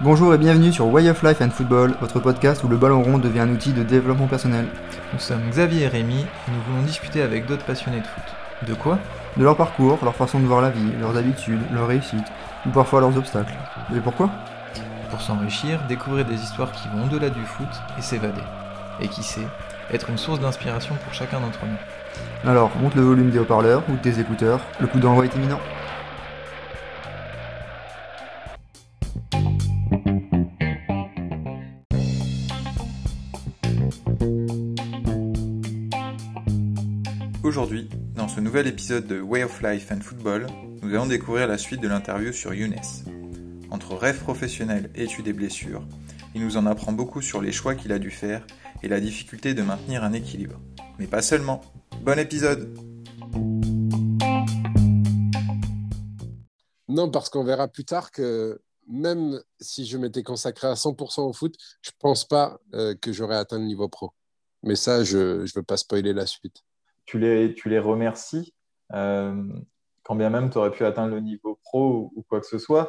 Bonjour et bienvenue sur Way of Life and Football, votre podcast où le ballon rond devient un outil de développement personnel. Nous sommes Xavier et Rémi et nous voulons discuter avec d'autres passionnés de foot. De quoi? De leur parcours, leur façon de voir la vie, leurs habitudes, leurs réussites, ou parfois leurs obstacles. Et pourquoi? Pour s'enrichir, découvrir des histoires qui vont au-delà du foot et s'évader. Et qui sait, être une source d'inspiration pour chacun d'entre nous. Alors, monte le volume des haut-parleurs ou de tes écouteurs, le coup d'envoi est imminent. Aujourd'hui, dans ce nouvel épisode de Way of Life and Football, nous allons découvrir la suite de l'interview sur Younes. Entre rêve professionnel, études et blessures, il nous en apprend beaucoup sur les choix qu'il a dû faire et la difficulté de maintenir un équilibre. Mais pas seulement. Bon épisode Non, parce qu'on verra plus tard que même si je m'étais consacré à 100% au foot, je pense pas euh, que j'aurais atteint le niveau pro. Mais ça, je ne veux pas spoiler la suite. Tu les, tu les remercies, euh, quand bien même tu aurais pu atteindre le niveau pro ou, ou quoi que ce soit.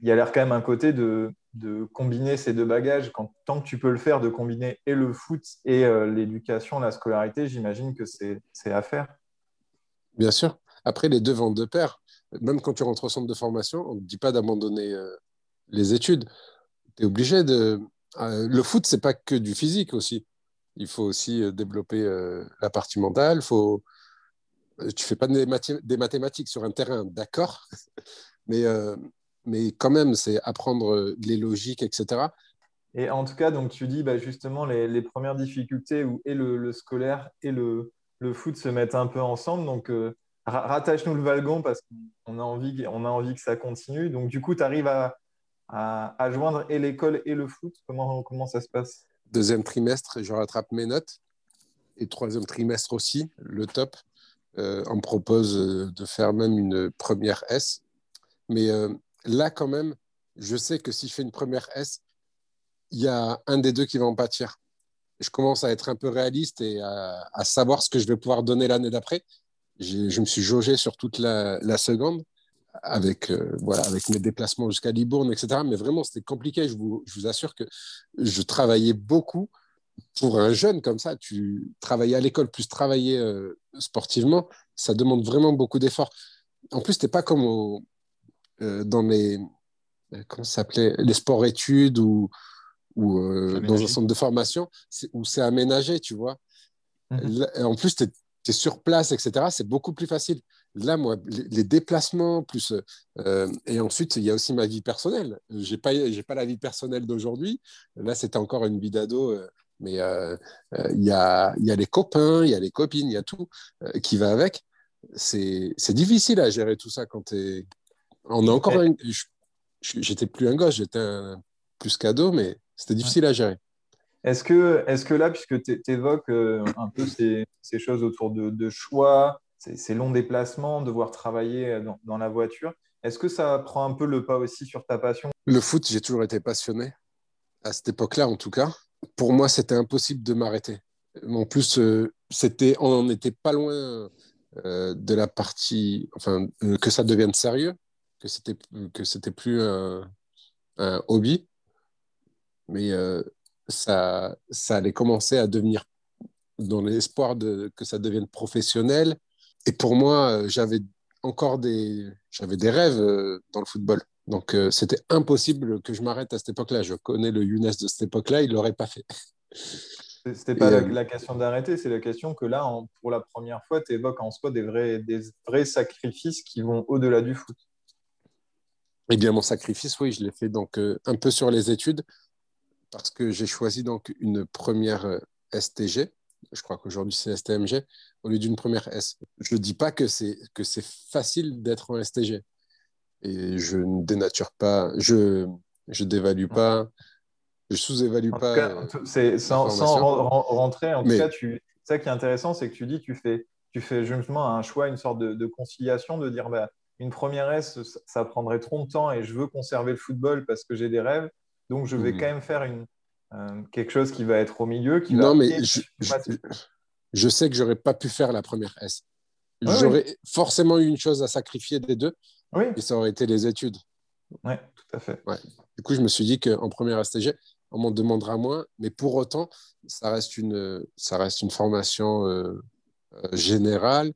Il y a l'air quand même un côté de, de combiner ces deux bagages. Tant que tu peux le faire, de combiner et le foot et euh, l'éducation, la scolarité, j'imagine que c'est à faire. Bien sûr. Après, les deux vont de pair. Même quand tu rentres au centre de formation, on ne te dit pas d'abandonner euh, les études. Tu es obligé de. Euh, le foot, c'est pas que du physique aussi. Il faut aussi développer la partie mentale. Faut... Tu fais pas des, des mathématiques sur un terrain, d'accord, mais, mais quand même, c'est apprendre euh, les logiques, etc. Et en tout cas, donc tu dis bah, justement les, les premières difficultés où et le, le scolaire et le, le foot se mettent un peu ensemble. Donc euh, ra- rattache-nous le wagon parce qu'on a envie, on a envie que ça continue. Donc du coup, tu arrives à, à, à joindre et l'école et le foot. Comment, comment ça se passe? Deuxième trimestre, je rattrape mes notes. Et troisième trimestre aussi, le top. Euh, on me propose de faire même une première S. Mais euh, là, quand même, je sais que si je fais une première S, il y a un des deux qui va en pâtir. Je commence à être un peu réaliste et à, savoir ce que je vais pouvoir donner l'année d'après. Je me suis jaugé sur toute la, seconde avec, euh, voilà, avec mes déplacements jusqu'à Libourne, etc. Mais vraiment, c'était compliqué. Je vous, assure que je travaillais beaucoup. Pour un jeune comme ça, tu travaillais à l'école plus travailler euh, sportivement, ça demande vraiment beaucoup d'efforts. En plus, tu n'es pas comme au- dans les, euh, comment s'appelait, les sports-études ou, ou euh, dans un centre de formation où c'est aménagé, tu vois. Mhm. Là, en plus, tu es, sur place, etc. C'est beaucoup plus facile. Là, moi, les, déplacements, plus. euh, et ensuite, il y a aussi ma vie personnelle. Je n'ai pas, j'ai pas la vie personnelle d'aujourd'hui. Là, c'était encore une vie d'ado. euh, mais euh, euh, il y, a, y a les copains, il y a les copines, il y a tout euh, qui va avec. C'est difficile à gérer tout ça quand tu es. On a encore. un- je- J'étais plus un gosse, j'étais un- plus qu'ado, mais c'était difficile à gérer. Est-ce que, est que là, puisque tu évoques un peu ces, ces choses autour de, de choix, ces, ces longs déplacements, devoir travailler dans, dans la voiture, est-ce que ça prend un peu le pas aussi sur ta passion? Le foot, j'ai toujours été passionné. À cette époque-là, en tout cas. Pour moi, c'était impossible de m'arrêter. En plus, euh, c'était, on n'était pas loin euh, de la partie, enfin, euh, que ça devienne sérieux, que c'était, que c'était plus un, un hobby, mais euh, ça, ça allait commencer à devenir dans l'espoir de que ça devienne professionnel. Et pour moi, euh, j'avais encore des, j'avais des rêves euh, dans le football. Donc, euh, c'était impossible que je m'arrête à cette époque-là. Je connais le Younes de cette époque-là, il ne l'aurait pas fait. C'était pas la, euh, la question d'arrêter, c'est la question que là, en- pour la première fois, tu évoques en soi des vrais, des vrais sacrifices qui vont au-delà du foot. Eh bien, mon sacrifice, oui, je l'ai fait donc euh, un peu sur les études parce que j'ai choisi donc une première euh, STG. Je crois qu'aujourd'hui c'est STMG au lieu d'une première S. Je ne dis pas que c'est que c'est facile d'être en STG et je ne dénature pas, je je dévalue pas, je sous-évalue En pas. cas, euh, c'est sans, rentrer, en tout Mais- cas, tu, ça qui est intéressant, c'est que tu dis, tu fais, tu fais justement un choix, une sorte de, de conciliation, de dire, bah, une première S, ça, prendrait trop de temps et je veux conserver le football parce que j'ai des rêves, donc je vais Mhm. quand même faire une, euh, quelque chose qui va être au milieu, qui va Non, mais je, sais que j'aurais pas pu faire la première S. J'aurais forcément eu une chose à sacrifier des deux, Oui, et ça aurait été les études. ouais, tout à fait. Du coup, je me suis dit qu'en première STG, on m'en demandera moins, mais pour autant, ça reste une, ça reste une formation euh, euh, générale.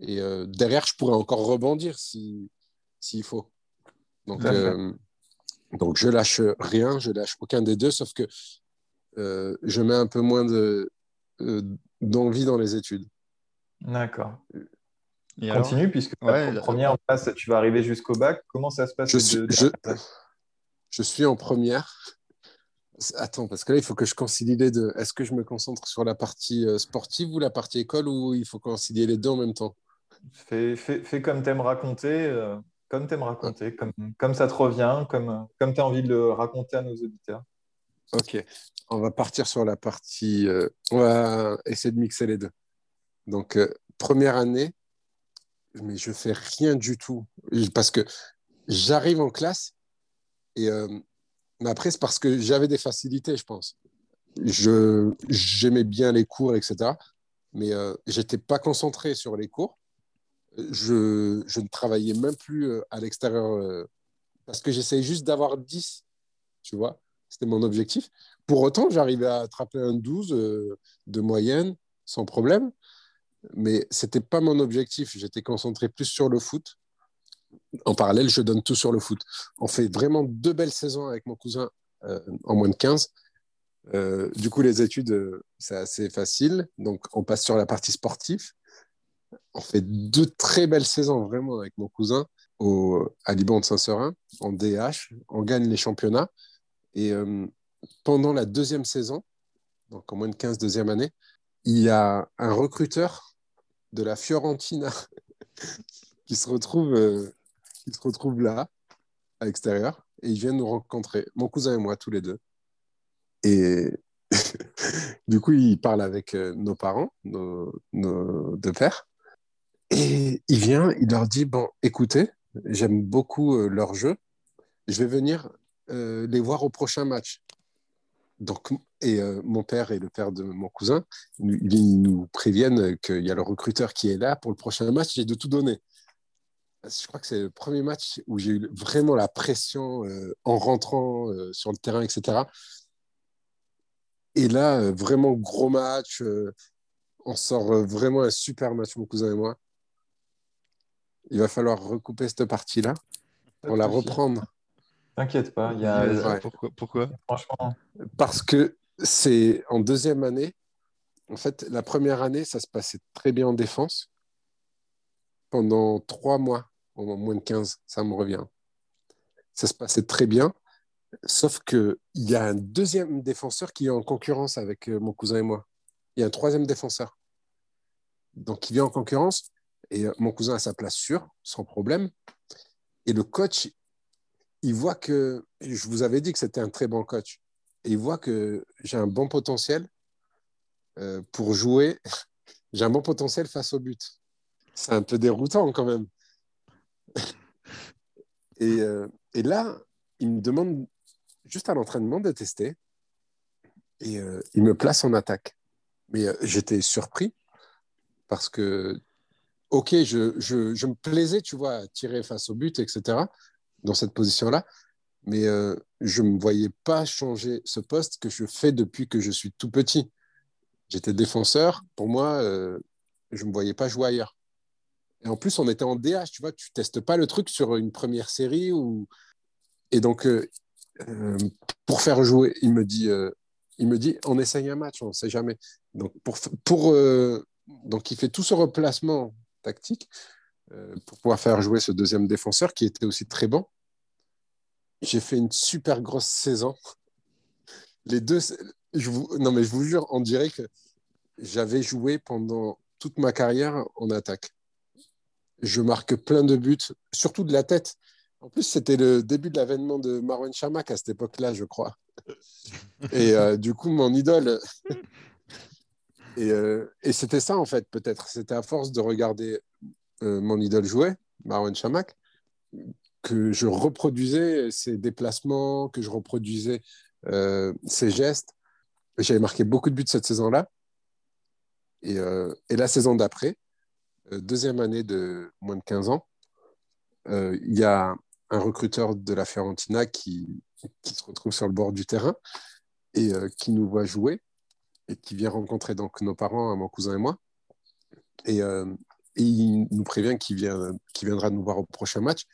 Et euh, derrière, je pourrais encore rebondir si- s'il faut. Donc, euh, donc, je lâche rien, je lâche aucun des deux, sauf que euh, je mets un peu moins de, euh, d'envie dans les études. D'accord. Et alors Continue, puisque Ouais, la première classe, tu vas arriver jusqu'au bac. Comment ça se passe Je les suis, deux je, je suis en première. Attends, parce que là, il faut que je concilie les deux. Est-ce que je me concentre sur la partie sportive ou la partie école ou il faut concilier les deux en même temps? Fais, comme t'aimes raconter, euh, comme t'aimes raconter, comme, comme ça te revient, comme, comme tu as envie de le raconter à nos auditeurs. Ok, on va partir sur la partie. euh, on va essayer de mixer les deux. Donc, euh, première année, mais je fais rien du tout parce que j'arrive en classe et mais après, c'est parce que j'avais des facilités, je pense. Je, j'aimais bien les cours, etc. Mais j'étais pas concentré sur les cours. Je, ne travaillais même plus euh, à l'extérieur euh, parce que j'essayais juste d'avoir 10, tu vois. C'était mon objectif. Pour autant, j'arrivais à attraper un 12 euh, de moyenne sans problème. Mais c'était pas mon objectif. J'étais concentré plus sur le foot. En parallèle, je donne tout sur le foot. On fait vraiment deux belles saisons avec mon cousin en moins de 15. Euh, du coup, les études, c'est assez facile. Donc, on passe sur la partie sportive. On fait deux très belles saisons vraiment avec mon cousin au, à Liban de Saint-Seurin, en DH. On gagne les championnats. Et euh, pendant la deuxième saison, donc en moins de 15, deuxième année, il y a un recruteur de la Fiorentina qui se retrouve, euh, qui se retrouve là, à l'extérieur, et il vient nous rencontrer, mon cousin et moi, tous les deux. Et du coup, il parle avec euh, nos parents, nos deux pères, et il vient, il leur dit, bon, écoutez, j'aime beaucoup euh, leur jeu, je vais venir euh, les voir au prochain match. Donc, et euh, mon père et le père de mon cousin, ils nous préviennent qu'il y a le recruteur qui est là pour le prochain match, j'ai de tout donner. Je crois que c'est le premier match où j'ai eu vraiment la pression en rentrant sur le terrain, etc. Et là, vraiment gros match. on sort vraiment un super match, mon cousin et moi. Il va falloir recouper cette partie-là pour la reprendre. T'inquiète pas, il y a, ouais. Pourquoi, pourquoi franchement, Parce que c'est en deuxième année. En fait, la première année, ça se passait très bien en défense. Pendant trois mois, au moins de 15, ça me revient. Ça se passait très bien. Sauf qu'il y a un deuxième défenseur qui est en concurrence avec euh, mon cousin et moi. Il y a un troisième défenseur. Donc, il vient en concurrence et euh, mon cousin a sa place sûre, sans problème. Et le coach, il voit que, je vous avais dit que c'était un très bon coach, et il voit que j'ai un bon potentiel euh, pour jouer, j'ai un bon potentiel face au but. C'est un peu déroutant quand même. et, euh, et là, il me demande juste à l'entraînement de tester, et il me place en attaque. Mais j'étais surpris parce que, ok, je, me plaisais, tu vois, à tirer face au but, etc., dans cette position-là, mais euh, je ne me voyais pas changer ce poste que je fais depuis que je suis tout petit. J'étais défenseur, pour moi, euh, je ne me voyais pas jouer ailleurs. Et en plus, on était en DH, tu vois, tu testes pas le truc sur une première série. Ou... Et donc, euh, pour faire jouer, il me dit, il me dit, on essaye un match, on ne sait jamais. Donc, pour, donc, il fait tout ce replacement tactique euh, pour pouvoir faire jouer ce deuxième défenseur qui était aussi très bon. J'ai fait une super grosse saison. Les deux, je vous, non mais je vous jure, on dirait que j'avais joué pendant toute ma carrière en attaque. Je marque plein de buts, surtout de la tête. En plus, c'était le début de l'avènement de Marwan Chamak à cette époque-là, je crois. Et euh, du coup, mon idole. Et, euh, et c'était ça, en fait, peut-être. C'était à force de regarder euh, mon idole jouer, Marwan Chamak, que je reproduisais ses déplacements, que je reproduisais euh, ses gestes. J'avais marqué beaucoup de buts cette saison-là. Et, euh, la saison d'après, deuxième année de moins de 15 ans, il y a un recruteur de la Fiorentina qui se retrouve sur le bord du terrain et qui nous voit jouer et qui vient rencontrer donc nos parents, mon cousin et moi. Et, il nous prévient qu'il vient, viendra nous voir au prochain match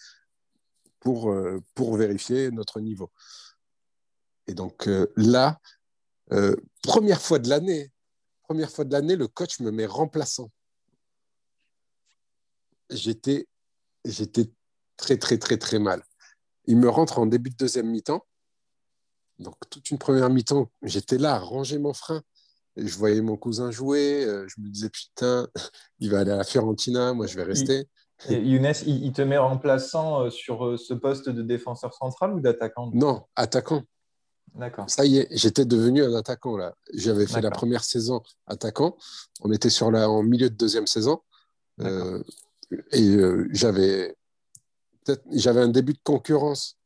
pour, pour vérifier notre niveau. Et donc là, première fois de l'année, première fois de l'année, le coach me met remplaçant. J'étais, j'étais très, très, très, très mal. Il me rentre en début de deuxième mi-temps. Donc, toute une première mi-temps, j'étais là à ranger mon frein. Je voyais mon cousin jouer. Euh, je me disais, putain, il va aller à la Fiorentina, moi, je vais rester. Et Younes, il te met remplaçant euh, sur euh, ce poste de défenseur central ou d'attaquant? Non, attaquant. D'accord. Ça y est, j'étais devenu un attaquant là. J'avais fait la première saison attaquant. On était sur la, en milieu de deuxième saison. Euh, et euh, j'avais j'avais un début de concurrence.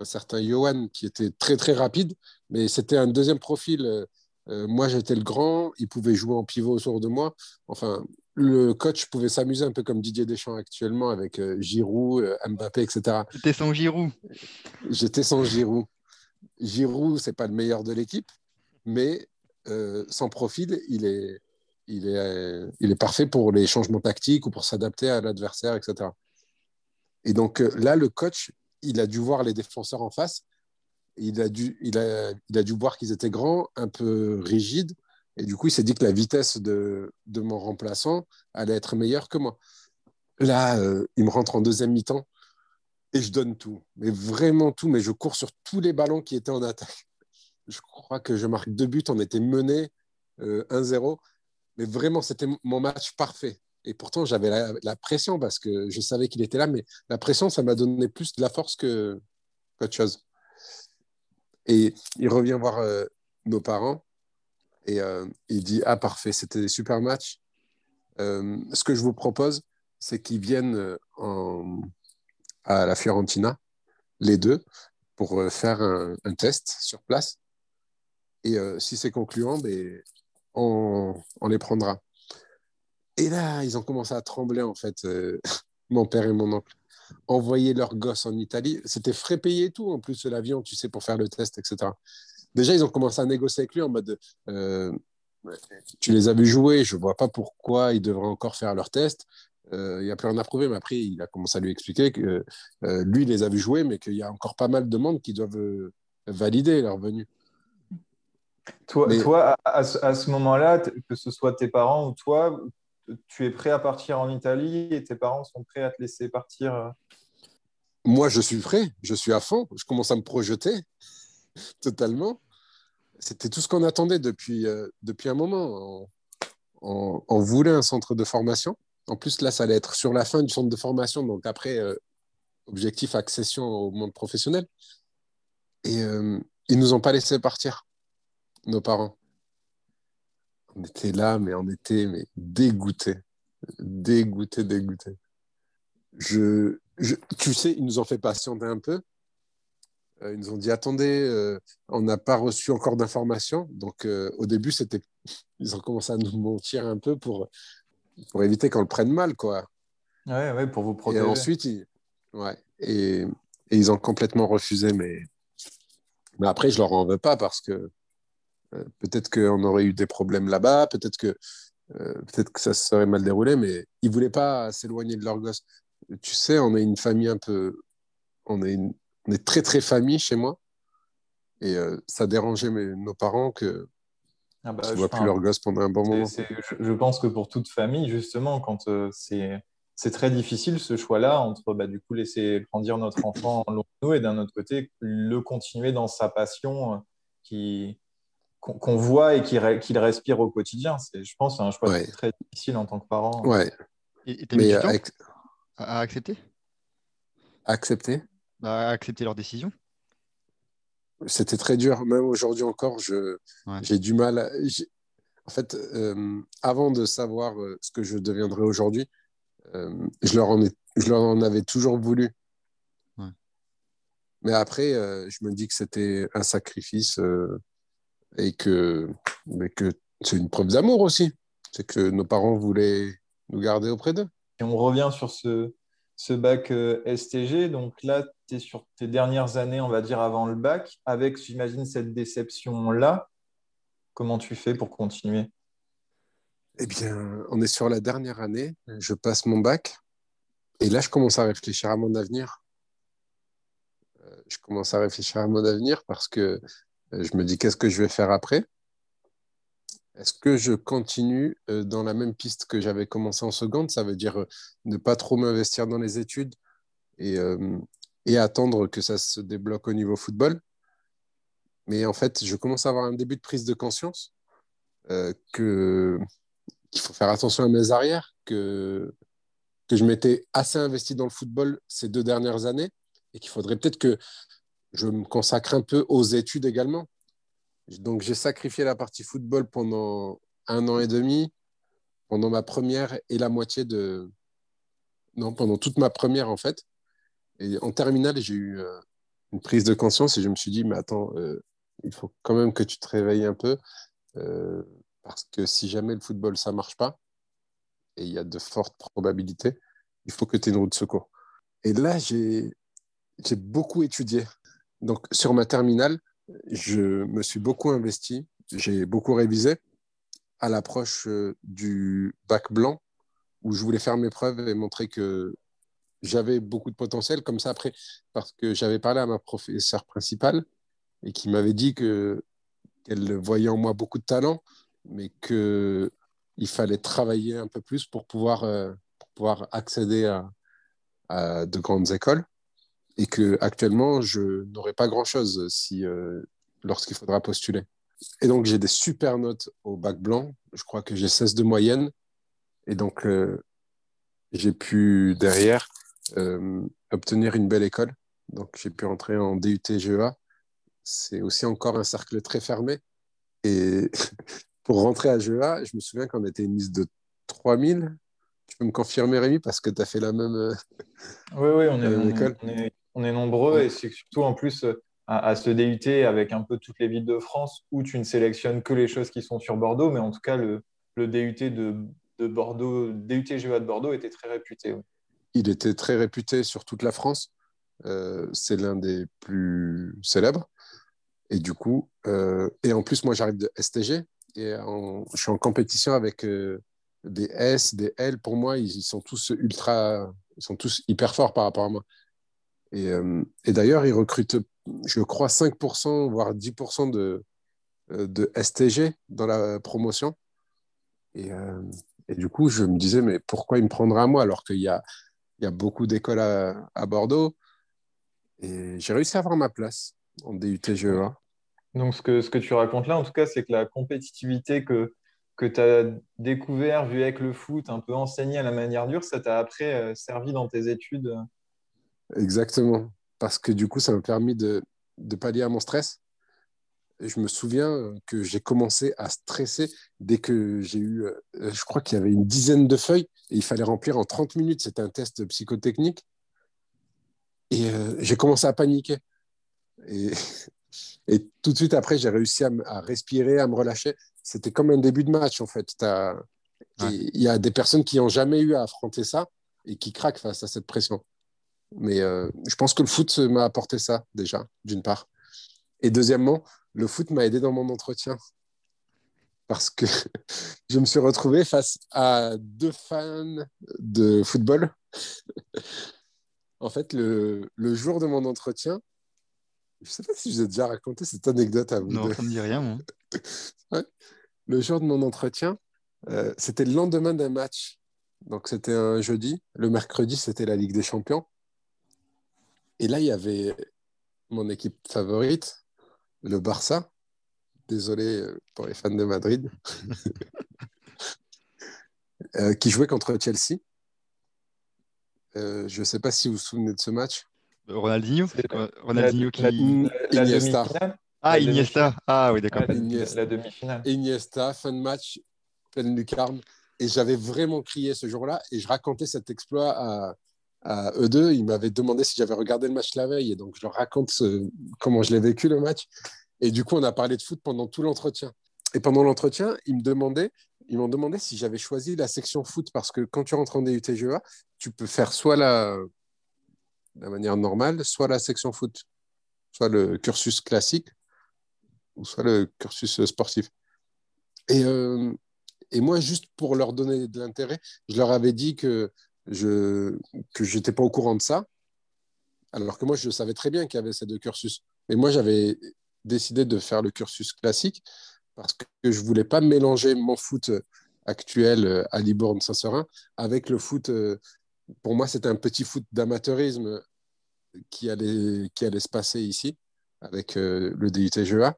Un certain Johan qui était très très rapide, mais c'était un deuxième profil. Euh, moi, j'étais le grand, il pouvait jouer en pivot autour de moi. Enfin, le coach pouvait s'amuser un peu comme Didier Deschamps actuellement avec Giroud, Mbappé, etc. J'étais sans Giroud. J'étais sans Giroud. Giroud, c'est pas le meilleur de l'équipe, mais euh, sans profil, il est, il, est, il est parfait pour les changements tactiques ou pour s'adapter à l'adversaire, etc. Et donc euh, là, le coach, il a dû voir les défenseurs en face. Il a dû, il a, il a dû voir qu'ils étaient grands, un peu rigides. Et du coup, il s'est dit que la vitesse de, de, mon remplaçant allait être meilleure que moi. Là, euh, il me rentre en deuxième mi-temps et je donne tout, mais vraiment tout, mais je cours sur tous les ballons qui étaient en attaque. Je crois que je marque deux buts, on était mené 1-0, mais vraiment c'était mon match parfait. Et pourtant j'avais la, pression parce que je savais qu'il était là, mais la pression ça m'a donné plus de la force que qu'autre chose. Et il revient voir euh, nos parents et euh, il dit ah parfait, c'était des super matchs. Euh, ce que je vous propose, c'est qu'ils viennent en à la Fiorentina, les deux, pour faire un, test sur place. Et si c'est concluant, ben, on, les prendra. Et là, ils ont commencé à trembler, en fait, mon père et mon oncle. Envoyer leurs gosses en Italie, c'était frais payé et tout, en plus de l'avion, tu sais, pour faire le test, etc. Déjà, ils ont commencé à négocier avec lui en mode Tu les as vus jouer, je ne vois pas pourquoi ils devraient encore faire leur test. Euh, il a plus rien à prouver, mais après, il a commencé à lui expliquer que euh, lui, il les a vus jouer, mais qu'il y a encore pas mal de monde qui doivent euh, valider leur venue. Toi, toi à, ce moment-là, que ce soit tes parents ou toi, tu es prêt à partir en Italie et tes parents sont prêts à te laisser partir Moi, je suis prêt, je suis à fond, je commence à me projeter totalement. C'était tout ce qu'on attendait depuis, depuis un moment. on voulait un centre de formation. En plus, là, ça allait être sur la fin du centre de formation, donc après, euh, objectif accession au monde professionnel. Et euh, ils nous ont pas laissé partir, nos parents. On était là, mais on était mais dégoûtés. Dégoûtés, dégoûtés. Je, tu sais, ils nous ont fait patienter un peu. Euh, ils nous ont dit attendez, on n'a pas reçu encore d'informations. Donc au début, c'était, ils ont commencé à nous mentir un peu pour pour éviter qu'on le prenne mal, quoi. Ouais, ouais, pour vous protéger. Et ensuite, ils... ouais, et... ils ont complètement refusé, mais... mais après, je leur en veux pas parce que euh, peut-être qu'on aurait eu des problèmes là-bas, peut-être que euh, peut-être que ça se serait mal déroulé, mais ils voulaient pas s'éloigner de leur gosse. Tu sais, on est une famille un peu, on est, on est très très famille chez moi, et euh, ça dérangeait mes... nos parents que ah bah, ne voient plus leur gosse pendant un bon moment. Je, pense que pour toute famille, justement, quand euh, c'est très difficile ce choix-là entre bah, du coup laisser grandir notre enfant loin de nous et d'un autre côté le continuer dans sa passion euh, qui qu'on voit et qu'il respire au quotidien. Je pense c'est un choix très difficile en tant que parent. Ouais. Et tu mis à, accepter? Accepter bah, Accepter leur décision c'était très dur. Même aujourd'hui encore, j'ai du mal. En fait, euh, avant de savoir euh, ce que je deviendrais aujourd'hui, euh, je, leur en je leur en avais toujours voulu. Mais après, je me dis que c'était un sacrifice et que, mais que c'est une preuve d'amour aussi. C'est que nos parents voulaient, nous garder auprès d'eux. Et on revient sur ce, bac euh, STG. Donc là, tu es sur tes dernières années, on va dire, avant le bac, avec, j'imagine, cette déception-là. Comment tu fais pour continuer? Eh bien, on est sur la dernière année. Je passe mon bac. Et là, je commence à réfléchir à mon avenir. Euh, je commence à réfléchir à mon avenir parce que euh, je me dis qu'est-ce que je vais faire après? Est-ce que je continue dans la même piste que j'avais commencé en seconde? Ça veut dire ne pas trop m'investir dans les études et, attendre que ça se débloque au niveau football. Mais en fait, je commence à avoir un début de prise de conscience qu'il faut faire attention à mes arrières, que je m'étais assez investi dans le football ces deux dernières années et qu'il faudrait peut-être que je me consacre un peu aux études également. Donc j'ai sacrifié la partie football pendant un an et demi, pendant ma première et la moitié de... Non, pendant toute ma première en fait. Et en terminale, j'ai eu euh, une prise de conscience et je me suis dit, mais attends, euh, il faut quand même que tu te réveilles un peu. Euh, parce que si jamais le football, ça ne marche pas, et il y a de fortes probabilités, il faut que tu aies une route de secours. Et là, j'ai beaucoup étudié. Donc, sur ma terminale, je me suis beaucoup investi, j'ai beaucoup révisé à l'approche euh, du bac blanc, où je voulais faire mes preuves et montrer que j'avais beaucoup de potentiel. Comme ça, après, parce que j'avais parlé à ma professeure principale et qui m'avait dit qu'elle voyait en moi beaucoup de talent, mais que il fallait travailler un peu plus pour pouvoir, euh, pour pouvoir accéder à, à, de grandes écoles et que actuellement je n'aurai pas grand chose si euh, lorsqu'il faudra postuler. Et donc j'ai des super notes au bac blanc. Je crois que j'ai 16 de moyenne et donc euh, j'ai pu derrière obtenir une belle école. Donc j'ai pu entrer en DUT GEA. C'est aussi encore un cercle très fermé et pour rentrer à GEA, je me souviens qu'on était une liste de 3000. Tu peux me confirmer, Rémi, parce que tu as fait la même, euh, oui, oui, on est, école? On est, nombreux et c'est surtout en plus euh, à, se DUT avec un peu toutes les villes de France où tu ne sélectionnes que les choses qui sont sur Bordeaux, mais en tout cas, le, le DUT de, de Bordeaux, DUT GEA de Bordeaux était très réputé. Il était très réputé sur toute la France. Euh, c'est l'un des plus célèbres. Et du coup, et en plus, moi, j'arrive de STG, et je suis en compétition avec euh, des S, des L. Pour moi, ils, sont tous ultra, ils sont tous hyper forts par rapport à moi. Et, euh, et d'ailleurs, ils recrutent, je crois, 5%, voire 10% de, euh, de STG dans la promotion. Et, et, du coup, je me disais, mais pourquoi il me prendra à moi alors qu'il y a, il y a beaucoup d'écoles à, Bordeaux? Et j'ai réussi à avoir ma place en DUT GEA. Donc, ce que, ce que tu racontes là, en tout cas, c'est que la compétitivité que, que tu as découvert, vu avec le foot, un peu enseigné à la manière dure, ça t'a après euh, servi dans tes études Exactement. Parce que du coup, ça m'a permis de, de pallier à mon stress. je me souviens que j'ai commencé à stresser dès que j'ai eu, euh, je crois qu'il y avait une dizaine de feuilles et il fallait remplir en 30 minutes. C'était un test psychotechnique. Et euh, j'ai commencé à paniquer. Et Et tout de suite après, j'ai réussi à, respirer, à me relâcher. C'était comme un début de match, en fait. Il y a des personnes qui n'ont jamais eu à affronter ça et qui craquent face à cette pression. Mais euh, je pense que le foot m'a apporté ça, déjà, d'une part. Et deuxièmement, le foot m'a aidé dans mon entretien. Parce que je me suis retrouvé face à deux fans de football. en fait, le, le jour de mon entretien, je ne sais pas si je vous ai déjà raconté cette anecdote à vous. Non, ça ne me dit rien, moi. Le jour de mon entretien, euh, c'était le lendemain d'un match. Donc, c'était un jeudi. Le mercredi, c'était la Ligue des Champions. Et là, il y avait mon équipe favorite, le Barça. Désolé euh, pour les fans de Madrid. Euh, qui jouait contre Chelsea. je ne sais pas si vous vous souvenez de ce match. Ronaldinho Ronaldinho qui. Iniesta. Ah, Iniesta. Ah, oui, d'accord. La demi-finale. Iniesta, fin de match, pleine lucarne. Et j'avais vraiment crié ce jour-là. Et je racontais cet exploit à, à eux deux. Ils m'avaient demandé si j'avais regardé le match la veille. Et donc, je leur raconte comment je l'ai vécu, le match. Et du coup, on a parlé de foot pendant tout l'entretien. Et pendant l'entretien, ils me demandaient m'ont demandé si j'avais choisi la section foot parce que quand tu rentres en DUTGEA, tu peux faire soit la, manière normale, soit la section foot, soit le cursus classique, ou soit le cursus sportif. Et, euh, et moi, juste pour leur donner de l'intérêt, je leur avais dit que je que j'étais pas au courant de ça, alors que moi, je savais très bien qu'il y avait ces deux cursus. Mais moi, j'avais décidé de faire le cursus classique parce que je voulais pas mélanger mon foot actuel à Libourne-Saint-Seurin avec le foot. Euh, pour moi, c'était un petit foot d'amateurisme qui allait, qui allait se passer ici avec euh, le DUTGEA.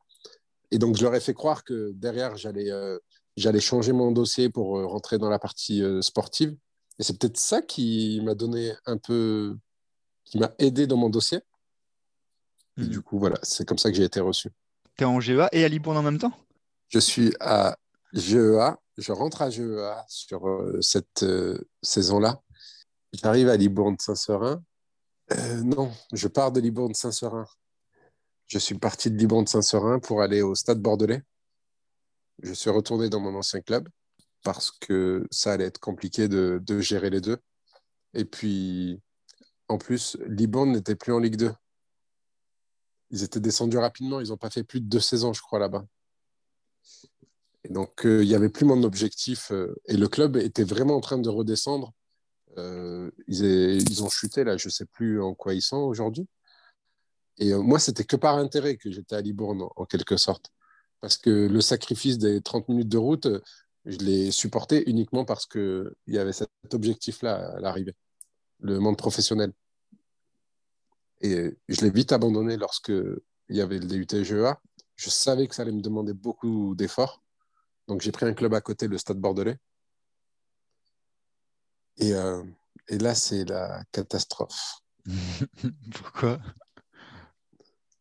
Et donc, je leur ai fait croire que derrière, j'allais euh, j'allais changer mon dossier pour rentrer dans la partie sportive. Et c'est peut-être ça qui m'a donné un peu, qui m'a aidé dans mon dossier. Et Mhm. du coup, voilà, c'est comme ça que j'ai été reçu. T'es en GEA et à Libourne en même temps? Je suis à GEA, je rentre à GEA sur euh, cette euh, saison-là. J'arrive à Libourne-Saint-Seurin. Euh, non, je pars de Libourne-Saint-Seurin. Je suis parti de Libourne-Saint-Seurin pour aller au Stade Bordelais. Je suis retourné dans mon ancien club parce que ça allait être compliqué de, gérer les deux. Et puis, en plus, Libourne n'était plus en Ligue 2. Ils étaient descendus rapidement. Ils n'ont pas fait plus de deux saisons, je crois, là-bas. Et donc, euh, il n'y avait plus mon objectif. euh, et le club était vraiment en train de redescendre. Euh, ils, ont chuté, là. Je ne sais plus en quoi ils sont aujourd'hui. Et euh, moi, c'était que par intérêt que j'étais à Libourne, en, quelque sorte. Parce que le sacrifice des 30 minutes de route, euh, je l'ai supporté uniquement parce qu'il y avait cet objectif-là à l'arrivée, le monde professionnel. Et je l'ai vite abandonné lorsque il y avait le DUT-GEA. Je savais que ça allait me demander beaucoup d'efforts. Donc j'ai pris un club à côté, le Stade Bordelais. Et, euh, et là, c'est la catastrophe. Pourquoi?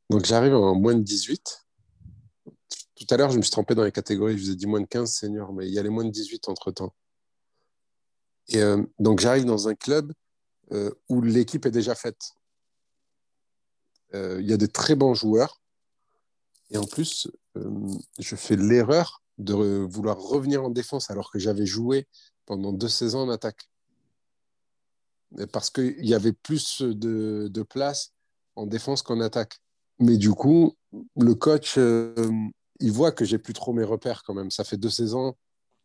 Donc j'arrive en moins de 18. Tout à l'heure, je me suis trompé dans les catégories. Je vous ai dit moins de 15 seniors, mais il y a les moins de 18 entre-temps. Et euh, donc j'arrive dans un club euh, où l'équipe est déjà faite. Euh, Il y a des très bons joueurs. Et en plus, je fais l'erreur de vouloir revenir en défense alors que j'avais joué pendant deux saisons en attaque. Parce qu'il y avait plus de, de place en défense qu'en attaque. Mais du coup, le coach, il voit que j'ai plus trop mes repères quand même. Ça fait deux saisons.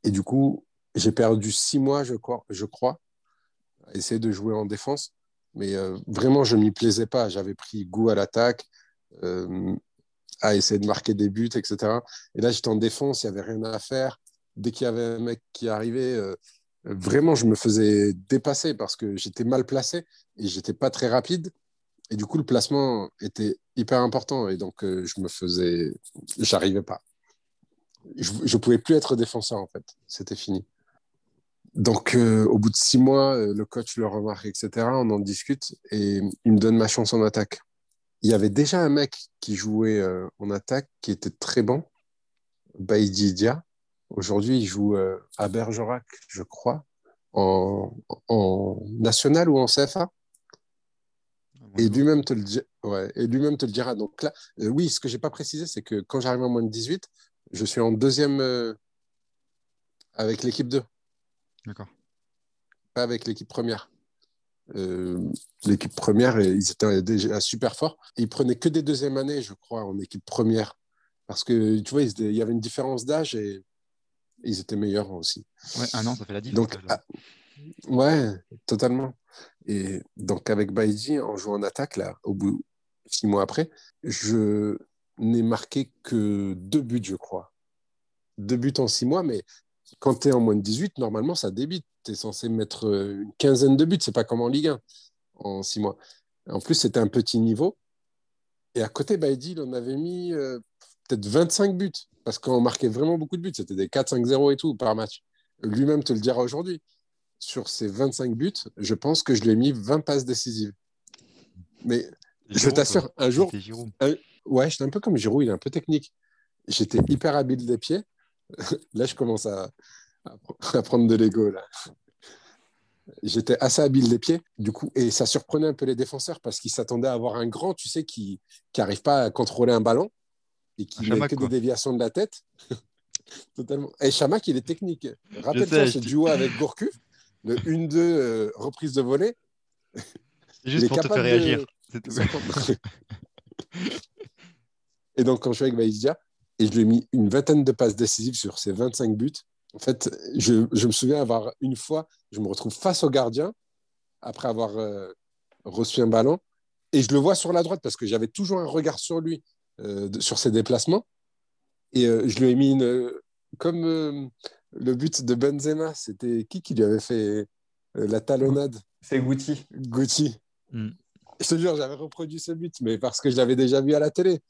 Et du coup, j'ai perdu six mois, je crois, je crois à essayer de jouer en défense. Mais euh, vraiment, je m'y plaisais pas. J'avais pris goût à l'attaque, euh, à essayer de marquer des buts, etc. Et là, j'étais en défense, il n'y avait rien à faire. Dès qu'il y avait un mec qui arrivait, euh, vraiment, je me faisais dépasser parce que j'étais mal placé et j'étais pas très rapide. Et du coup, le placement était hyper important. Et donc, euh, je me faisais. J'arrivais pas. Je ne pouvais plus être défenseur, en fait. C'était fini. Donc, euh, au bout de six mois, euh, le coach le remarque, etc. On en discute et il me donne ma chance en attaque. Il y avait déjà un mec qui jouait en attaque qui était très bon, Baïdi. Aujourd'hui, il joue à Bergerac, je crois, en national ou en CFA. Et lui-même te, le ouais, te dira. Donc là, euh, oui, ce que j'ai pas précisé, c'est que quand j'arrive en moins de 18, je suis en deuxième euh, avec l'équipe 2, D'accord. pas avec l'équipe première. Euh, l'équipe première, ils étaient déjà super forts. Et ils prenaient que des deuxièmes années, je crois, en équipe première. Parce que, tu vois, il y avait une différence d'âge et ils étaient meilleurs aussi. Ouais, un an, ça fait la diff. Donc, ah, ouais, totalement. Et donc, avec Baïdi, en jouant en attaque, là, au bout, six mois après, je n'ai marqué que deux buts, je crois. Deux buts en six mois, mais quand tu es en moins de 18, normalement, ça débite. Tu es censé mettre euh, une quinzaine de buts. C'est pas comme en Ligue 1 en six mois. En plus, c'était un petit niveau. Et à côté, Baïdi, il en avait mis euh, peut-être 25 buts. Parce qu'on marquait vraiment beaucoup de buts. C'était des 4-5-0 et tout par match. Lui-même te le dira aujourd'hui. Sur ces 25 buts, je pense que je lui ai mis 20 passes décisives. Mais je t'assure, un jour, Giroud. ouais, j'étais un peu comme Giroud, il est un peu technique. J'étais hyper habile des pieds. Là, je commence à, à pr- à prendre de l'ego. J'étais assez habile des pieds, du coup, et ça surprenait un peu les défenseurs parce qu'ils s'attendaient à avoir un grand, tu sais, qui n'arrive pas à contrôler un ballon et qui Un chamac, que des déviations de la tête. Totalement. Et Chamak, il est technique. Rappelle-toi ce duo avec Gourcuff, le 1-2 euh, reprise de volée. Juste pour te faire réagir. de- et donc, quand je suis avec Baïsdia, et je lui ai mis une vingtaine de passes décisives sur ses 25 buts, en fait, je, je me souviens avoir une fois, je me retrouve face au gardien, après avoir euh, reçu un ballon, et je le vois sur la droite, parce que j'avais toujours un regard sur lui, euh, de- sur ses déplacements. Et euh, je lui ai mis une. Comme le but de Benzema, c'était qui qui lui avait fait euh, la talonnade? C'est Guti. Gucci. Mm. Je te jure, j'avais reproduit ce but, mais parce que je l'avais déjà vu à la télé.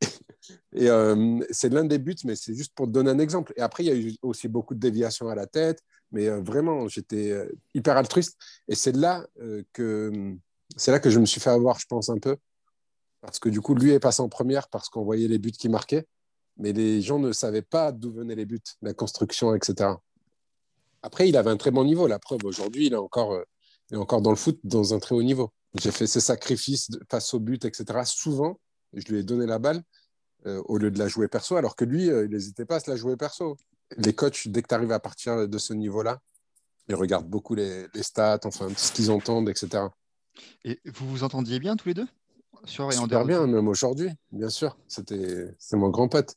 Et euh, c'est l'un des buts, mais c'est juste pour te donner un exemple. Et après, il y a eu aussi beaucoup de déviations à la tête, mais euh, vraiment, j'étais euh, hyper altruiste. Et c'est là euh, que c'est là que je me suis fait avoir, je pense un peu, parce que du coup, lui est passé en première parce qu'on voyait les buts qu'il marquait, mais les gens ne savaient pas d'où venaient les buts, la construction, etc. Après, il avait un très bon niveau. La preuve, aujourd'hui, il est encore, euh, il est encore dans le foot dans un très haut niveau. J'ai fait ses sacrifices face au but, etc. Souvent, je lui ai donné la balle euh, au lieu de la jouer perso, alors que lui, euh, il n'hésitait pas à se la jouer perso. Les coachs, dès que tu arrives à partir de ce niveau-là, ils regardent beaucoup les, les stats, enfin, ce qu'ils entendent, etc. Et vous vous entendiez bien tous les deux? Sur et en Super du bien, même aujourd'hui, bien sûr. C'était c'est mon grand pote.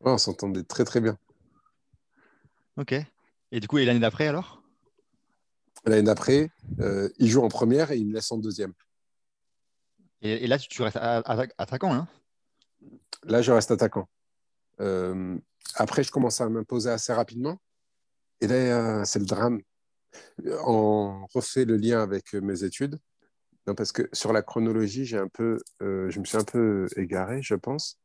On s'entendait très, très bien. Ok. Et du coup, et l'année d'après alors? L'année d'après, euh, il joue en première et il me laisse en deuxième. et, et là, tu, tu restes à- à- attaquant, hein? Là, je reste attaquant. Euh, après, je commence à m'imposer assez rapidement. Et là, euh, c'est le drame. On refait le lien avec mes études. Non, parce que sur la chronologie, j'ai un peu, je me suis un peu égaré, je pense.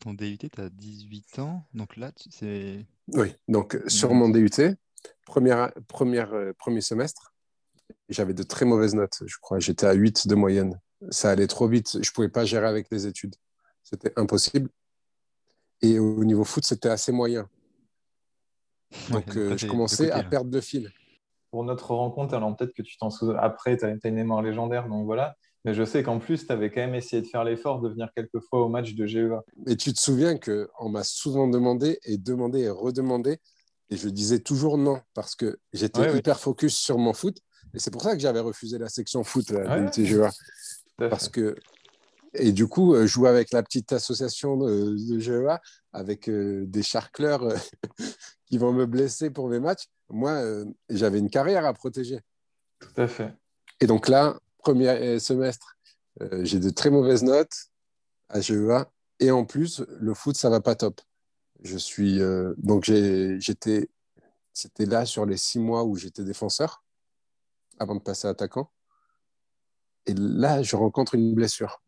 Ton DUT, tu as 18 ans. Donc là, tu- c'est. Oui, donc euh, sur mon DUT, première, première, euh, premier semestre, j'avais de très mauvaises notes, je crois. J'étais à 8 de moyenne. Ça allait trop vite. Je ne pouvais pas gérer avec les études. C'était impossible. Et au niveau foot, c'était assez moyen. Donc, Ouais, euh, je commençais à là. perdre le fil. Pour notre rencontre, alors peut-être que tu t'en souviens. Après, tu as, une mémoire légendaire, donc voilà. Mais je sais qu'en plus, tu avais quand même essayé de faire l'effort de venir quelques fois au match de GEA. Et tu te souviens qu'on m'a souvent demandé et demandé et redemandé. Et je disais toujours non, parce que j'étais Ouais, hyper focus sur mon foot. Et c'est pour ça que j'avais refusé la section foot à Ouais. Tout à parce que et du coup euh, jouer avec la petite association de, de GEA avec euh, des charcleurs euh, qui vont me blesser pour mes matchs moi j'avais une carrière à protéger Tout à fait. et donc là premier euh, semestre euh, j'ai de très mauvaises notes à GEA et en plus le foot ça va pas top je suis euh, donc j'étais c'était là sur les six mois où j'étais défenseur avant de passer attaquant et là je rencontre une blessure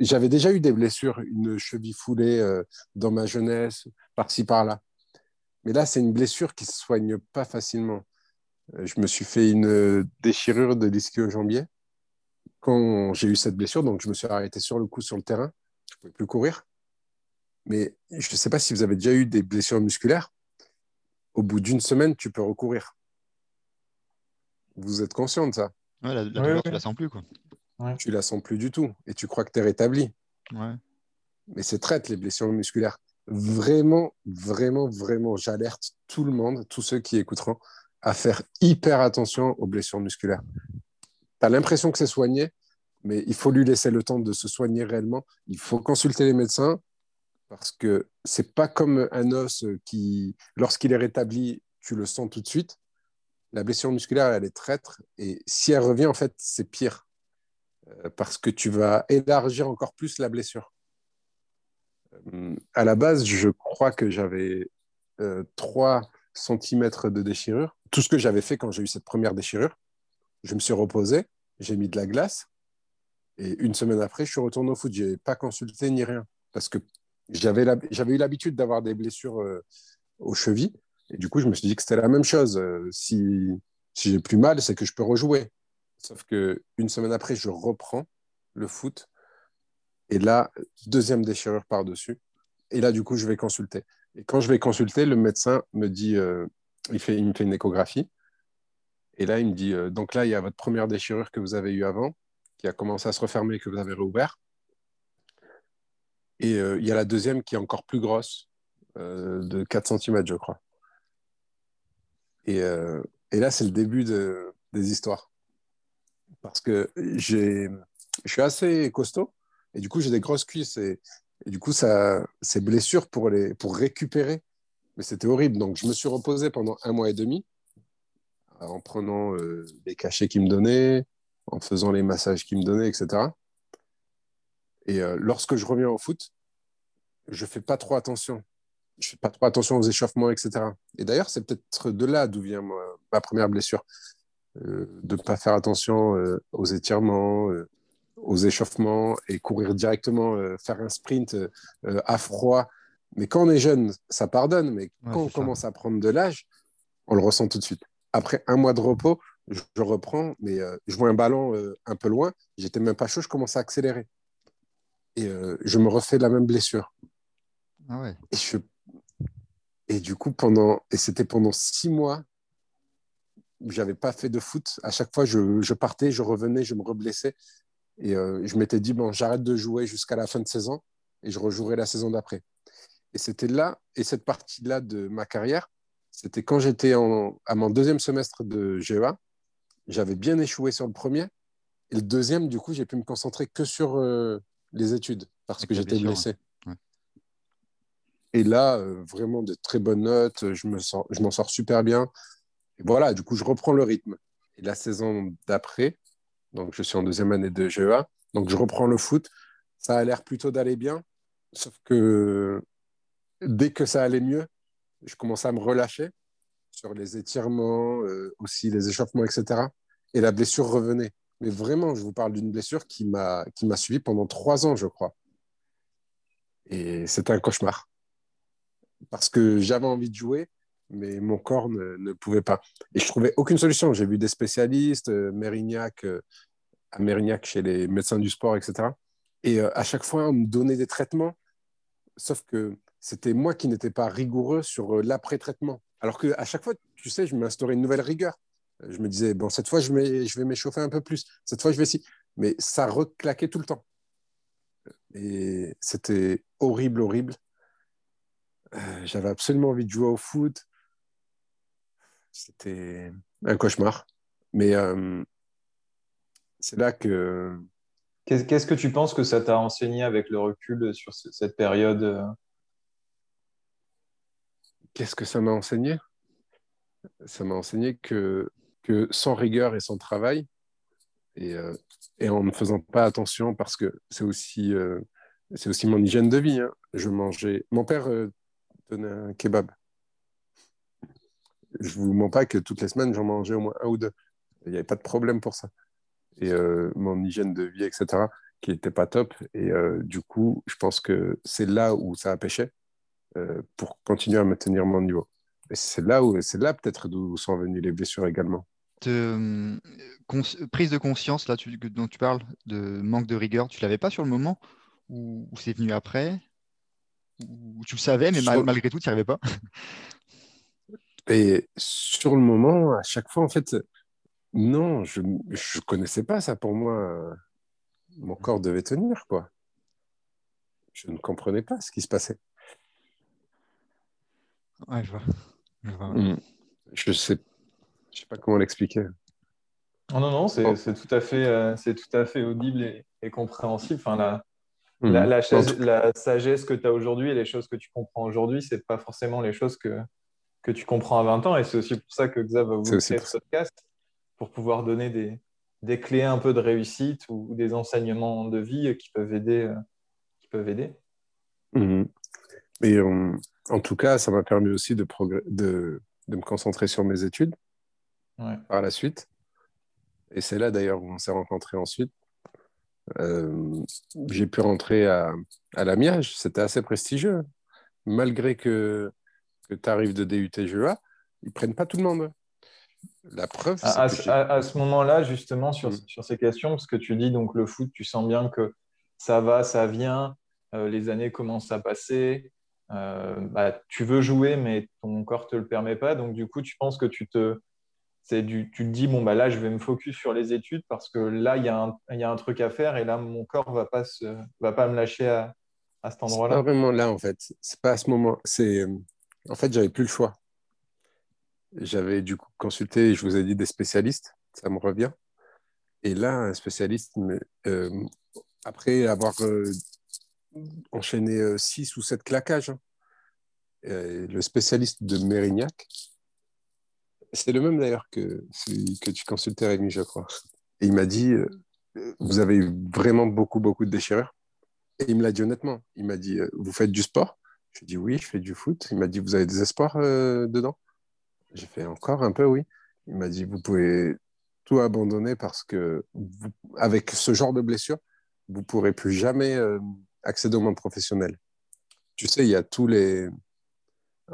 j'avais déjà eu des blessures, une cheville foulée dans ma jeunesse, par-ci par-là. Mais là, c'est une blessure qui se soigne pas facilement. Euh, je me suis fait une euh, déchirure de l'ischio-jambier quand j'ai eu cette blessure, donc je me suis arrêté sur le coup sur le terrain. Je ne pouvais plus courir. Mais je ne sais pas si vous avez déjà eu des blessures musculaires. Au bout d'une semaine, tu peux recourir. Vous êtes conscient de ça? Ouais, la, la Ouais, douleur, ouais. tu la sens plus, quoi. Tu la sens plus du tout et tu crois que tu es rétabli. Ouais. mais c'est traite les blessures musculaires. Vraiment, vraiment, vraiment, j'alerte tout le monde, tous ceux qui écouteront, à faire hyper attention aux blessures musculaires. Tu as l'impression que c'est soigné, mais il faut lui laisser le temps de se soigner réellement. Il faut consulter les médecins parce que c'est pas comme un os qui, lorsqu'il est rétabli, tu le sens tout de suite. La blessure musculaire, elle est traître et si elle revient, en fait, c'est pire euh, parce que tu vas élargir encore plus la blessure. Euh, à la base, je crois que j'avais euh, 3 cm de déchirure. Tout ce que j'avais fait quand j'ai eu cette première déchirure, je me suis reposé, j'ai mis de la glace, et une semaine après, je suis retourné au foot. Je n'ai pas consulté ni rien, parce que j'avais eu l'habitude d'avoir des blessures euh, aux chevilles, et du coup, je me suis dit que c'était la même chose. Euh, si si j'ai plus mal, c'est que je peux rejouer. Sauf que une semaine après, je reprends le foot. Et là, deuxième déchirure par-dessus. Et là, du coup, je vais consulter. Et quand je vais consulter, le médecin me dit, euh, il, fait, me fait une échographie. Et là, il me dit, euh, donc là, il y a votre première déchirure que vous avez eue avant, qui a commencé à se refermer et que vous avez réouvert. Et euh, il y a la deuxième qui est encore plus grosse. euh, de 4 cm, je crois. Et, et là, c'est le début de, des histoires. Parce que je suis assez costaud et du coup, j'ai des grosses cuisses. Et, et du coup, ça, ces blessures pour, les, pour récupérer, mais c'était horrible. Donc, je me suis reposé pendant un mois et demi en prenant euh, les cachets qu'ils me donnaient, en faisant les massages qu'ils me donnaient, etc. Et euh, lorsque je reviens au foot, je fais pas trop attention. Je fais pas trop attention aux échauffements, etc. Et d'ailleurs, c'est peut-être de là d'où vient ma, première blessure. Euh, de ne pas faire attention euh, aux étirements, euh, aux échauffements et courir directement, euh, faire un sprint euh, à froid. Mais quand on est jeune, ça pardonne. Mais Ouais, quand on ça. commence à prendre de l'âge, on le ressent tout de suite. Après un mois de repos, je, je reprends, mais euh, je vois un ballon euh, un peu loin. J'étais même pas chaud, je commence à accélérer. Et euh, je me refais la même blessure. Ah ouais. Et, je... et du coup, pendant... et c'était pendant six mois où j'avais pas fait de foot. À chaque fois, je, je partais, je revenais, je me reblessais. Et je m'étais dit, bon, j'arrête de jouer jusqu'à la fin de saison et je rejouerai la saison d'après. Et c'était là, et cette partie-là de ma carrière, c'était quand j'étais à mon deuxième semestre de GEA. J'avais bien échoué sur le premier. Et le deuxième, du coup, j'ai pu me concentrer que sur euh, les études parce que j'étais blessé. ouais. Et là, euh, vraiment de très bonnes notes, je me sors, je m'en sors super bien. Et voilà, du coup, je reprends le rythme. Et la saison d'après, donc je suis en deuxième année de GEA, donc je reprends le foot. Ça a l'air plutôt d'aller bien, sauf que dès que ça allait mieux, je commençais à me relâcher sur les étirements, euh, aussi les échauffements, etc. Et la blessure revenait. Mais vraiment, je vous parle d'une blessure qui m'a suivi pendant trois ans, je crois. Et c'était un cauchemar. Parce que j'avais envie de jouer, mais mon corps ne, ne pouvait pas. Et je trouvais aucune solution. J'ai vu des spécialistes, euh, Mérignac, euh, à Mérignac chez les médecins du sport, etc. Et à chaque fois, on me donnait des traitements, sauf que c'était moi qui n'étais pas rigoureux sur euh, l'après-traitement. Alors qu'à chaque fois, tu sais, je m'instaurais une nouvelle rigueur. Je me disais, bon, cette fois, je je vais m'échauffer un peu plus. Cette fois, je vais si. Mais ça reclaquait tout le temps. Et c'était horrible, horrible. Euh, J'avais absolument envie de jouer au foot. C'était un cauchemar. Mais euh, c'est là que Qu'est- Qu'est-ce que tu penses que ça t'a enseigné avec le recul sur ce- cette période qu'est-ce que ça m'a enseigné? Ça m'a enseigné que, que sans rigueur et sans travail, et, euh, en ne faisant pas attention, parce que c'est aussi, euh, aussi mon hygiène de vie. hein. Je mangeais. Mon père euh, tenait un kebab. Je vous mens pas que toutes les semaines, j'en mangeais au moins un ou deux. Il n'y avait pas de problème pour ça. Et euh, mon hygiène de vie, etc., qui n'était pas top. Et euh, du coup, je pense que c'est là où ça a pêché euh, pour continuer à maintenir mon niveau. Et c'est là où c'est là peut-être d'où sont venues les blessures également. Te- euh, prise de conscience là tu- dont tu parles, de manque de rigueur, tu l'avais pas sur le moment? Ou, ou c'est venu après? Ou tu le savais mais mal- malgré tout tu n'y arrivais pas? Et sur le moment, à chaque fois, en fait, non, je ne connaissais pas ça pour moi. euh, Mon corps devait tenir, quoi. Je ne comprenais pas ce qui se passait. Ouais, je vois. Je vois. Mm. Je sais, je sais pas comment l'expliquer. Oh non, non, c'est Oh. c'est tout à fait, euh, c'est tout à fait audible et, et compréhensible. Enfin, la, Mm. la, la En chaise- tout- la sagesse que tu as aujourd'hui et les choses que tu comprends aujourd'hui, c'est pas forcément les choses que, que tu comprends à 20 ans. Et c'est aussi pour ça que Xav a C'est voulu aussi créer ce podcast, pour pouvoir donner des, des clés un peu de réussite ou, ou des enseignements de vie qui peuvent aider. euh, qui peuvent aider. Mhm. Et euh, en tout cas, ça m'a permis aussi de, de, de me concentrer sur mes études Ouais. par la suite. Et c'est là d'ailleurs où on s'est rencontrés ensuite. Euh, j'ai pu rentrer à, à l'Amiage, c'était assez prestigieux. Malgré que, que tu arrives de DUT GEA, ils prennent pas tout le monde. La preuve, c'est À, à que à ce moment-là, justement, sur, Mm. sur ces questions, parce que tu dis donc le foot, tu sens bien que ça va, ça vient, euh, les années commencent à passer, euh, bah, tu veux jouer, mais ton corps te le permet pas. Donc, du coup, tu penses que tu te, c'est du, tu te dis, bon, bah, là, je vais me focus sur les études parce que là, il y, a un- il y a un truc à faire et là, mon corps va pas, se, va pas me lâcher à, à cet endroit-là pas vraiment là, en fait. C'est pas à ce moment. C'est, en fait, j'avais plus le choix. J'avais du coup consulté, je vous ai dit, des spécialistes. Ça me revient. Et là, un spécialiste, me- euh, après avoir euh, enchaîné euh, six ou sept claquages, hein, euh, le spécialiste de Mérignac, c'est le même d'ailleurs que celui que tu consultais, Rémi, je crois. Il m'a dit, euh, vous avez eu vraiment beaucoup, beaucoup de déchirures. Et il me l'a dit honnêtement. Il m'a dit, euh, vous faites du sport? Je lui ai dit, oui, je fais du foot. Il m'a dit, vous avez des espoirs euh, dedans? J'ai fait encore un peu, oui. Il m'a dit, vous pouvez tout abandonner parce que avec ce genre de blessure, vous pourrez plus jamais euh, accéder au monde professionnel. Tu sais, il y a tous les,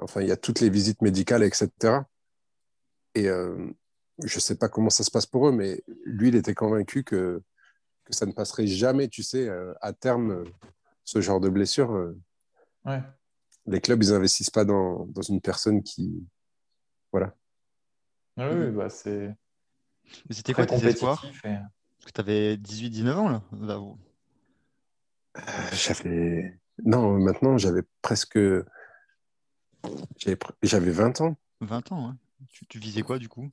enfin, il y a toutes les visites médicales, etc. Et euh, je sais pas comment ça se passe pour eux, mais lui, il était convaincu que, que ça ne passerait jamais, tu sais, euh, à terme, euh, ce genre de blessure. euh, Ouais. les clubs, ils investissent pas dans, dans une personne qui. Voilà. Ah oui, bah, c'est Mais C'était quoi tes espoirs? et- Parce que tu avais 18-19 ans là. Là, J'avais. Non, maintenant, j'avais presque. J'avais pr- J'avais 20 ans. 20 ans, ouais. Tu, tu visais quoi du coup?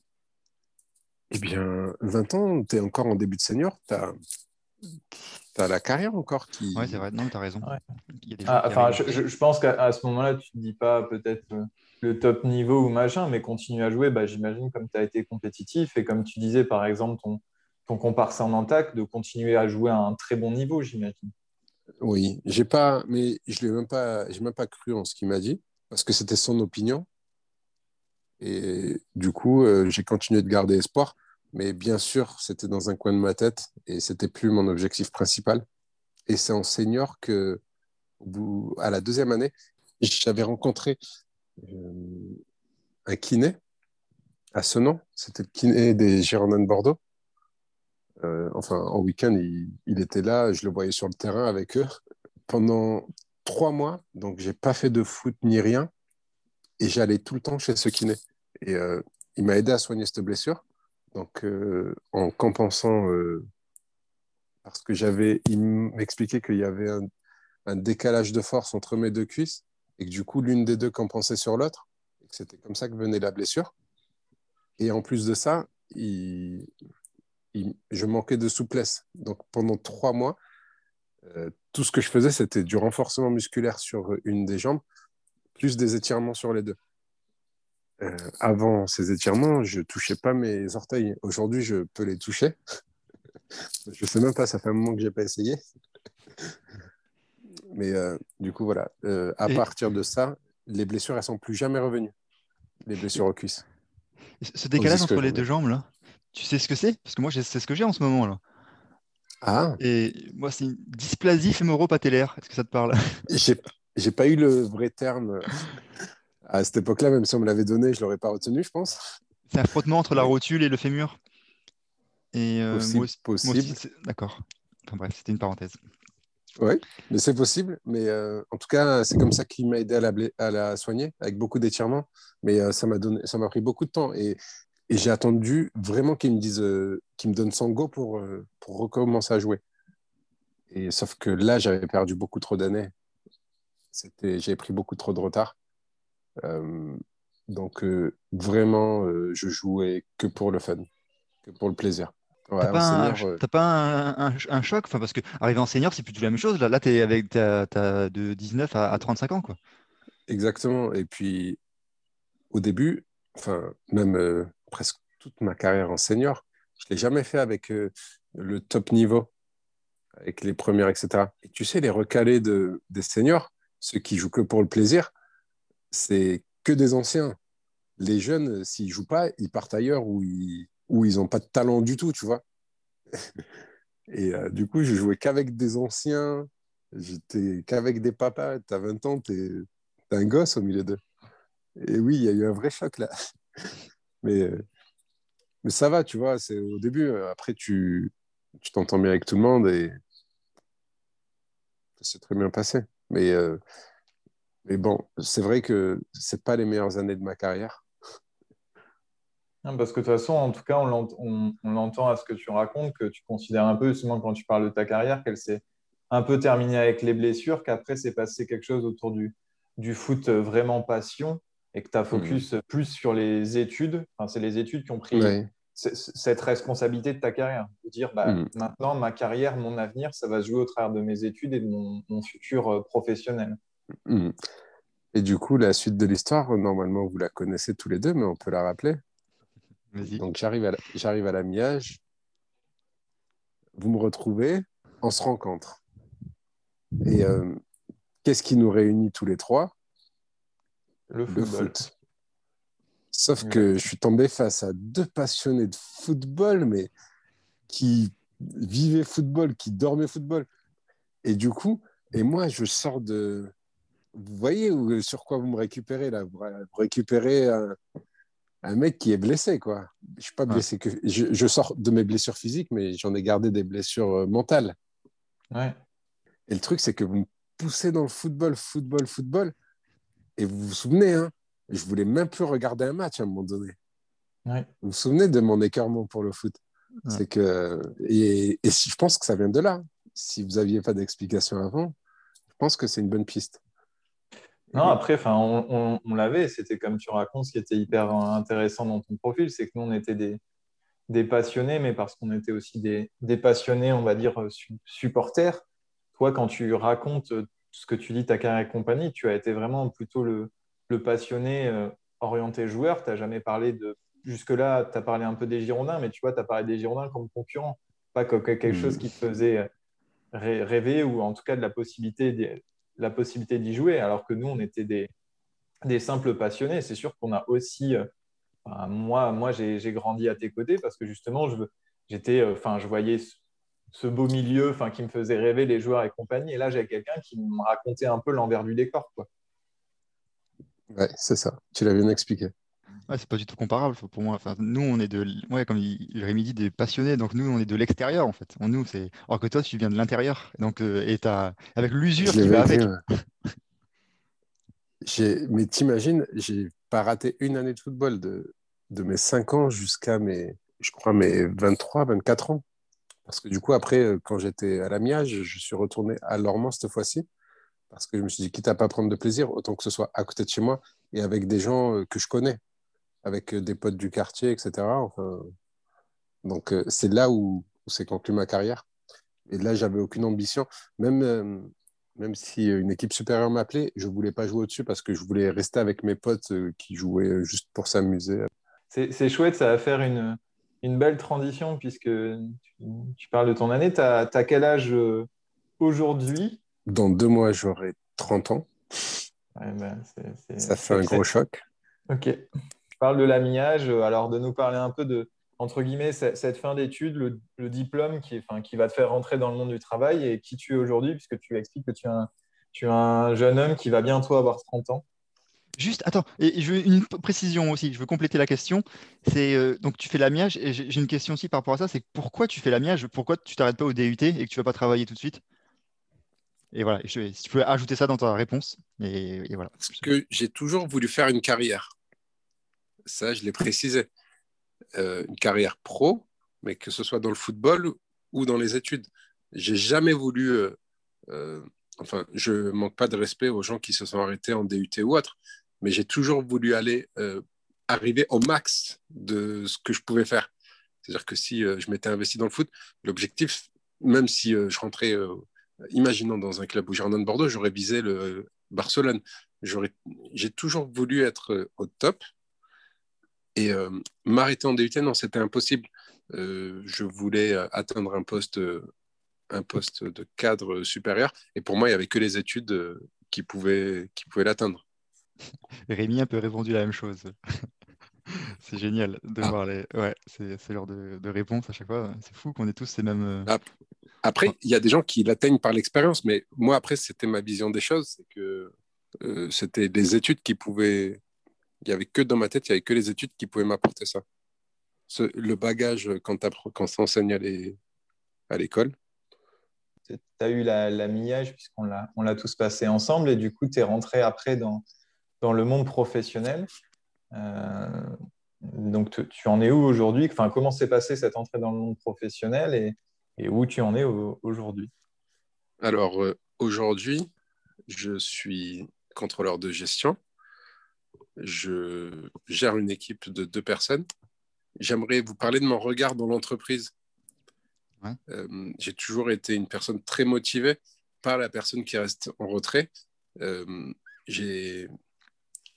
Eh bien, 20 ans, tu es encore en début de senior, tu as, la carrière encore qui. Ouais, c'est vrai. Non, tu as raison. Ouais. Il y a des Ah, enfin, je, pense qu'à ce moment-là, tu ne dis pas peut-être euh, le top niveau ou machin, mais continue à jouer, bah, j'imagine, comme tu as été compétitif et comme tu disais, par exemple, ton, ton comparse en attaque, de continuer à jouer à un très bon niveau, j'imagine. Oui, j'ai pas, mais je l'ai même pas, j'ai même pas cru en ce qu'il m'a dit parce que c'était son opinion. Et du coup, euh, j'ai continué de garder espoir, mais bien sûr, c'était dans un coin de ma tête et c'était plus mon objectif principal. Et c'est en senior que, à la deuxième année, j'avais rencontré euh, un kiné à Senan. C'était le kiné des Girondins de Bordeaux. Euh, enfin, en week-end, il, était là, je le voyais sur le terrain avec eux pendant trois mois. Donc, j'ai pas fait de foot ni rien. Et j'allais tout le temps chez ce kiné. Et euh, il m'a aidé à soigner cette blessure. Donc, euh, en compensant, parce que j'avais, il m'expliquait qu'il y avait un, un décalage de force entre mes deux cuisses et que du coup, l'une des deux compensait sur l'autre. Et que c'était comme ça que venait la blessure. Et en plus de ça, il, il- je manquais de souplesse. Donc pendant trois mois, euh, tout ce que je faisais, c'était du renforcement musculaire sur une des jambes, plus des étirements sur les deux. Euh, avant ces étirements, je touchais pas mes orteils. Aujourd'hui, je peux les toucher. je sais même pas, ça fait un moment que j'ai pas essayé. Mais euh, du coup, voilà. À Et- partir de ça, les blessures, elles sont plus jamais revenues. Les blessures aux cuisses. Ce décalage entre les deux jambes là, tu sais ce que c'est? Parce que moi, c'est ce que j'ai en ce moment là. Ah, Et moi, c'est une dysplasie fémoro-patellaire. Est-ce que ça te parle? J'ai, pas eu le vrai terme à cette époque-là, même si on me l'avait donné, je l'aurais pas retenu, je pense. C'est un frottement entre la rotule et le fémur. Et euh, Possible, moi aussi- moi possible. D'accord. Enfin bref, c'était une parenthèse. Oui, mais c'est possible. Mais euh, en tout cas, c'est comme ça qu'il m'a aidé à la, bla- à la soigner, avec beaucoup d'étirements. Mais euh, ça m'a donné, ça m'a pris beaucoup de temps. Et, et j'ai attendu vraiment qu'il me dise, euh, qu'il me donne son go pour, euh, pour recommencer à jouer. Et sauf que là, j'avais perdu beaucoup trop d'années. C'était, j'avais pris beaucoup trop de retard. Euh, donc vraiment, je jouais que pour le fun, que pour le plaisir. Ouais, T'as pas, un, senior, t'as pas un, un- un choc? Enfin, Parce que arriver en senior, c'est plutôt la même chose. Là, là tu es avec ta, ta- de 19 à, à 35 ans. Quoi. Exactement. Et puis, au début, enfin, même euh, presque toute ma carrière en senior, je ne l'ai jamais fait avec euh, le top niveau, avec les premières, etc. Et tu sais, les recalés de, des seniors, ceux qui jouent que pour le plaisir, c'est que des anciens. Les jeunes, s'ils jouent pas, ils partent ailleurs où ils où ils n'ont pas de talent du tout, tu vois. Et euh, du coup, je jouais qu'avec des anciens, j'étais qu'avec des papas. Tu as 20 ans, tu es, un gosse au milieu d'eux. Et oui, il y a eu un vrai choc là. Mais, euh, mais ça va, tu vois, c'est au début. euh, Après, tu tu t'entends bien avec tout le monde et ça s'est très bien passé. Mais, euh, mais bon, c'est vrai que c'est pas les meilleures années de ma carrière. Parce que de toute façon, en tout cas, on l'ent- on- on l'entend à ce que tu racontes, que tu considères un peu, justement quand tu parles de ta carrière, qu'elle s'est un peu terminé avec les blessures, qu'après, c'est passé quelque chose autour du, du foot vraiment passion et que tu as focus Mm. plus sur les études. Enfin, c'est les études qui ont pris Ouais. cette responsabilité de ta carrière. De dire, bah, Mm. maintenant, ma carrière, mon avenir, ça va se jouer au travers de mes études et de mon, mon futur euh, professionnel. Mm. Et du coup, la suite de l'histoire, normalement, vous la connaissez tous les deux, mais on peut la rappeler. Donc, j'arrive à la- j'arrive à l'amiage. Vous me retrouvez, on se rencontre. Et euh, qu'est-ce qui nous réunit tous les trois? Le Le football. foot. Sauf Ouais. que je suis tombé face à deux passionnés de football, mais qui vivaient football, qui dormaient football. Et du coup, et moi, je sors de. Vous voyez où, sur quoi vous me récupérez là? Vous récupérez un, un mec qui est blessé, quoi. Je suis pas Ouais. blessé que. Je, je sors de mes blessures physiques, mais j'en ai gardé des blessures euh, mentales. Ouais. Et le truc, c'est que vous me poussez dans le football, football, football. Et vous vous souvenez, hein, je voulais même plus regarder un match à un moment donné. Ouais. Vous vous souvenez de mon écœurement pour le foot? Ouais. C'est que. Et, et si, je pense que ça vient de là. Si vous n'aviez pas d'explication avant, je pense que c'est une bonne piste. Non, après, enfin, on, on- on l'avait. C'était comme tu racontes, ce qui était hyper intéressant dans ton profil, c'est que nous, on était des, des passionnés, mais parce qu'on était aussi des, des passionnés, on va dire, su- supporters. Toi, quand tu racontes euh, ce que tu dis, ta carrière et compagnie, tu as été vraiment plutôt le, le passionné euh, orienté joueur. Tu n'as jamais parlé de. Jusque-là, tu as parlé un peu des Girondins, mais tu vois, tu as parlé des Girondins comme concurrents, pas comme quelque Mm. chose qui te faisait euh, rê- rêver ou en tout cas de la possibilité d'y- la possibilité d'y jouer, alors que nous, on était des, des simples passionnés. C'est sûr qu'on a aussi, euh, moi, moi j'ai j'ai grandi à tes côtés parce que justement, je, j'étais, enfin, je voyais ce, beau milieu enfin, qui me faisait rêver les joueurs et compagnie. Et là, j'avais quelqu'un qui me racontait un peu l'envers du décor. Quoi. Ouais, c'est ça. Tu l'as bien expliqué. Ouais, c'est pas du tout comparable pour moi. Enfin, nous, on est de, ouais, comme il, Rémi dit, des passionnés. Donc nous, on est de l'extérieur en fait. On, nous, c'est, alors que toi, tu viens de l'intérieur. Donc, euh, et t'as, avec l'usure qui va avec. ouais. Mais t'imagines, j'ai pas raté une année de football de, de mes 5 ans jusqu'à mes, je crois, mes 23, 24 ans. Parce que du coup, après, euh, quand j'étais à l'Amiage, je suis retourné à Lormand cette fois-ci. Parce que je me suis dit, quitte à pas prendre de plaisir, autant que ce soit à côté de chez moi et avec des gens euh, que je connais, avec euh, des potes du quartier, etc. Donc, c'est là où, où s'est conclue ma carrière. Et là, j'avais aucune ambition. Même, même si une équipe supérieure m'appelait, je voulais pas jouer au-dessus parce que je voulais rester avec mes potes qui jouaient juste pour s'amuser. C'est chouette, ça va faire une, une belle transition puisque tu, tu parles de ton année. Tu as, quel âge euh, aujourd'hui? Dans deux mois, j'aurai 30 ans. Ouais, ben, Ça fait un gros choc. Ok. Tu parles de l'amillage, euh, alors de nous parler un peu de, entre guillemets, ce- cette fin d'études, le, le diplôme qui, enfin, qui va te faire rentrer dans le monde du travail et qui tu es aujourd'hui, puisque tu expliques que tu es, un, tu es un jeune homme qui va bientôt avoir 30 ans. Juste, attends, et je veux une précision aussi, je veux compléter la question. C'est euh, donc tu fais l'amiage, et j'ai une question aussi par rapport à ça, c'est pourquoi tu fais l'amiage Pourquoi tu t'arrêtes pas au DUT et que tu vas pas travailler tout de suite? Et voilà, si tu peux ajouter ça dans ta réponse. Et, voilà. Parce que j'ai toujours voulu faire une carrière. Ça, je l'ai précisé. Euh, une carrière pro, mais que ce soit dans le football ou dans les études. J'ai jamais voulu. euh, enfin, je manque pas de respect aux gens qui se sont arrêtés en DUT ou autre, mais j'ai toujours voulu aller euh, arriver au max de ce que je pouvais faire. C'est-à-dire que si euh, je m'étais investi dans le foot, l'objectif, même si euh, je rentrais, imaginons dans un club où Girondin de Bordeaux, j'aurais visé le Barcelone. J'ai toujours voulu être au top. Et m'arrêter en DUT, non, c'était impossible. Je voulais atteindre un poste, un poste de cadre supérieur. Et pour moi, il n'y avait que les études qui pouvaient, qui pouvaient l'atteindre. Rémi a un peu répondu la même chose. c'est génial de Ah. voir les. Ouais, c'est c'est l'heure de, de réponse à chaque fois. C'est fou qu'on ait tous ces mêmes. euh. Après, il y a des gens qui l'atteignent par l'expérience, mais moi, après, c'était ma vision des choses. C'est que euh, c'était les études qui pouvaient. Il n'y avait que dans ma tête, il n'y avait que les études qui pouvaient m'apporter ça. Ce- le bagage, quand, quand ça enseigne à l'é- à l'école, Tu as eu la, la millage puisqu'on l'a, on l'a tous passé ensemble et du coup, tu es rentré après dans, dans le monde professionnel. Euh, donc, tu, tu en es où aujourd'hui? Enfin, Comment s'est passée cette entrée dans le monde professionnel et, et où tu en es au- aujourd'hui? Alors, euh, aujourd'hui, je suis contrôleur de gestion. Je gère une équipe de deux personnes. J'aimerais vous parler de mon regard dans l'entreprise. Ouais. Euh, J'ai toujours été une personne très motivée, pas la personne qui reste en retrait. Euh, j'ai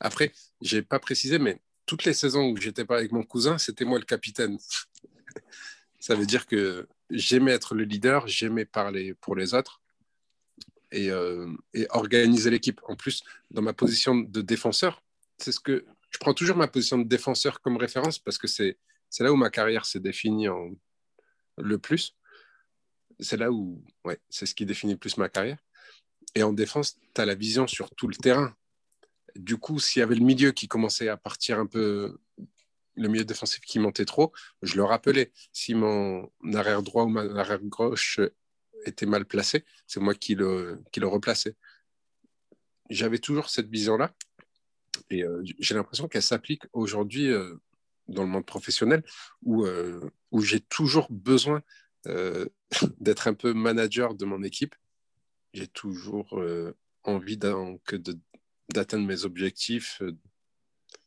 après, j'ai pas précisé, mais toutes les saisons où j'étais pas avec mon cousin, c'était moi le capitaine. Ça veut dire que j'aimais être le leader, j'aimais parler pour les autres et, euh, et organiser l'équipe. En plus, dans ma position de défenseur, c'est ce que je prends toujours ma position de défenseur comme référence parce que c'est là où ma carrière s'est définie le plus. C'est là où, ouais, c'est ce qui définit le plus ma carrière. Et en défense, tu as la vision sur tout le terrain. Du coup, s'il y avait le milieu qui commençait à partir un peu, le milieu défensif qui montait trop, je le rappelais. Si mon arrière droit ou ma arrière gauche était mal placé, c'est moi qui le, qui le replaçais. J'avais toujours cette vision-là. Et euh, j'ai l'impression qu'elle s'applique aujourd'hui euh, dans le monde professionnel où, euh, où j'ai toujours besoin d'être un peu manager de mon équipe. J'ai toujours envie d'atteindre mes objectifs euh,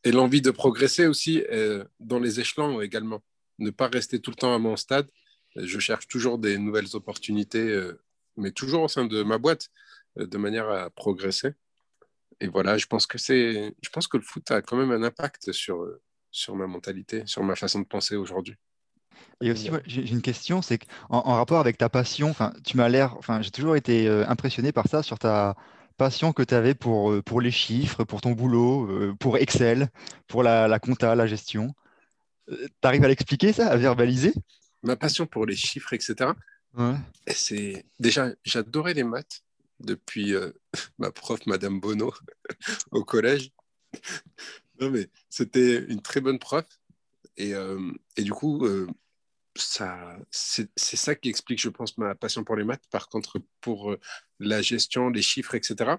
et l'envie de progresser aussi euh, dans les échelons également. Ne pas rester tout le temps à mon stade. Je cherche toujours des nouvelles opportunités, euh, mais toujours au sein de ma boîte, euh, de manière à progresser. Et voilà, je pense que c'est, je pense que le foot a quand même un impact sur, euh, sur ma mentalité, sur ma façon de penser aujourd'hui. Et aussi, j'ai une question, c'est qu'en en rapport avec ta passion, tu m'as l'air, j'ai toujours été euh, impressionné par ça, sur ta passion que tu avais pour, euh, pour les chiffres, pour ton boulot, euh, pour Excel, pour la, la compta, la gestion. tu arrives à l'expliquer, ça, à verbaliser? Ma passion pour les chiffres, etc. Ouais. Et c'est déjà, j'adorais les maths depuis euh, ma prof, Madame Bono, au collège. Non, mais c'était une très bonne prof. Et, euh, et du coup, euh, c'est ça qui explique, je pense, ma passion pour les maths. Par contre, pour euh, la gestion, les chiffres, etc.,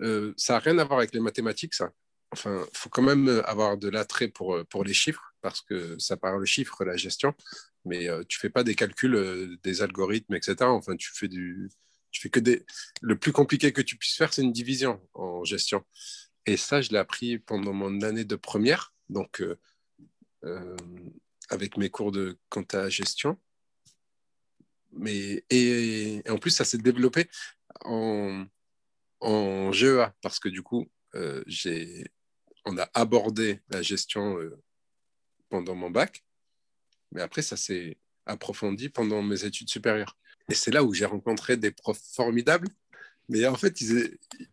euh, ça n'a rien à voir avec les mathématiques, ça. Enfin, il faut quand même avoir de l'attrait pour, euh, pour les chiffres, parce que ça part le chiffre, la gestion, mais euh, tu fais pas des calculs, euh, des algorithmes, etc. Enfin, tu fais du... Tu fais que des... Le plus compliqué que tu puisses faire, c'est une division en gestion. Et ça, je l'ai appris pendant mon année de première, donc euh, euh, avec mes cours de compta gestion. Mais, et, en plus, ça s'est développé en, en GEA, parce que du coup, euh, on a abordé la gestion euh, pendant mon bac, mais après, ça s'est approfondi pendant mes études supérieures. Et c'est là où j'ai rencontré des profs formidables, mais en fait,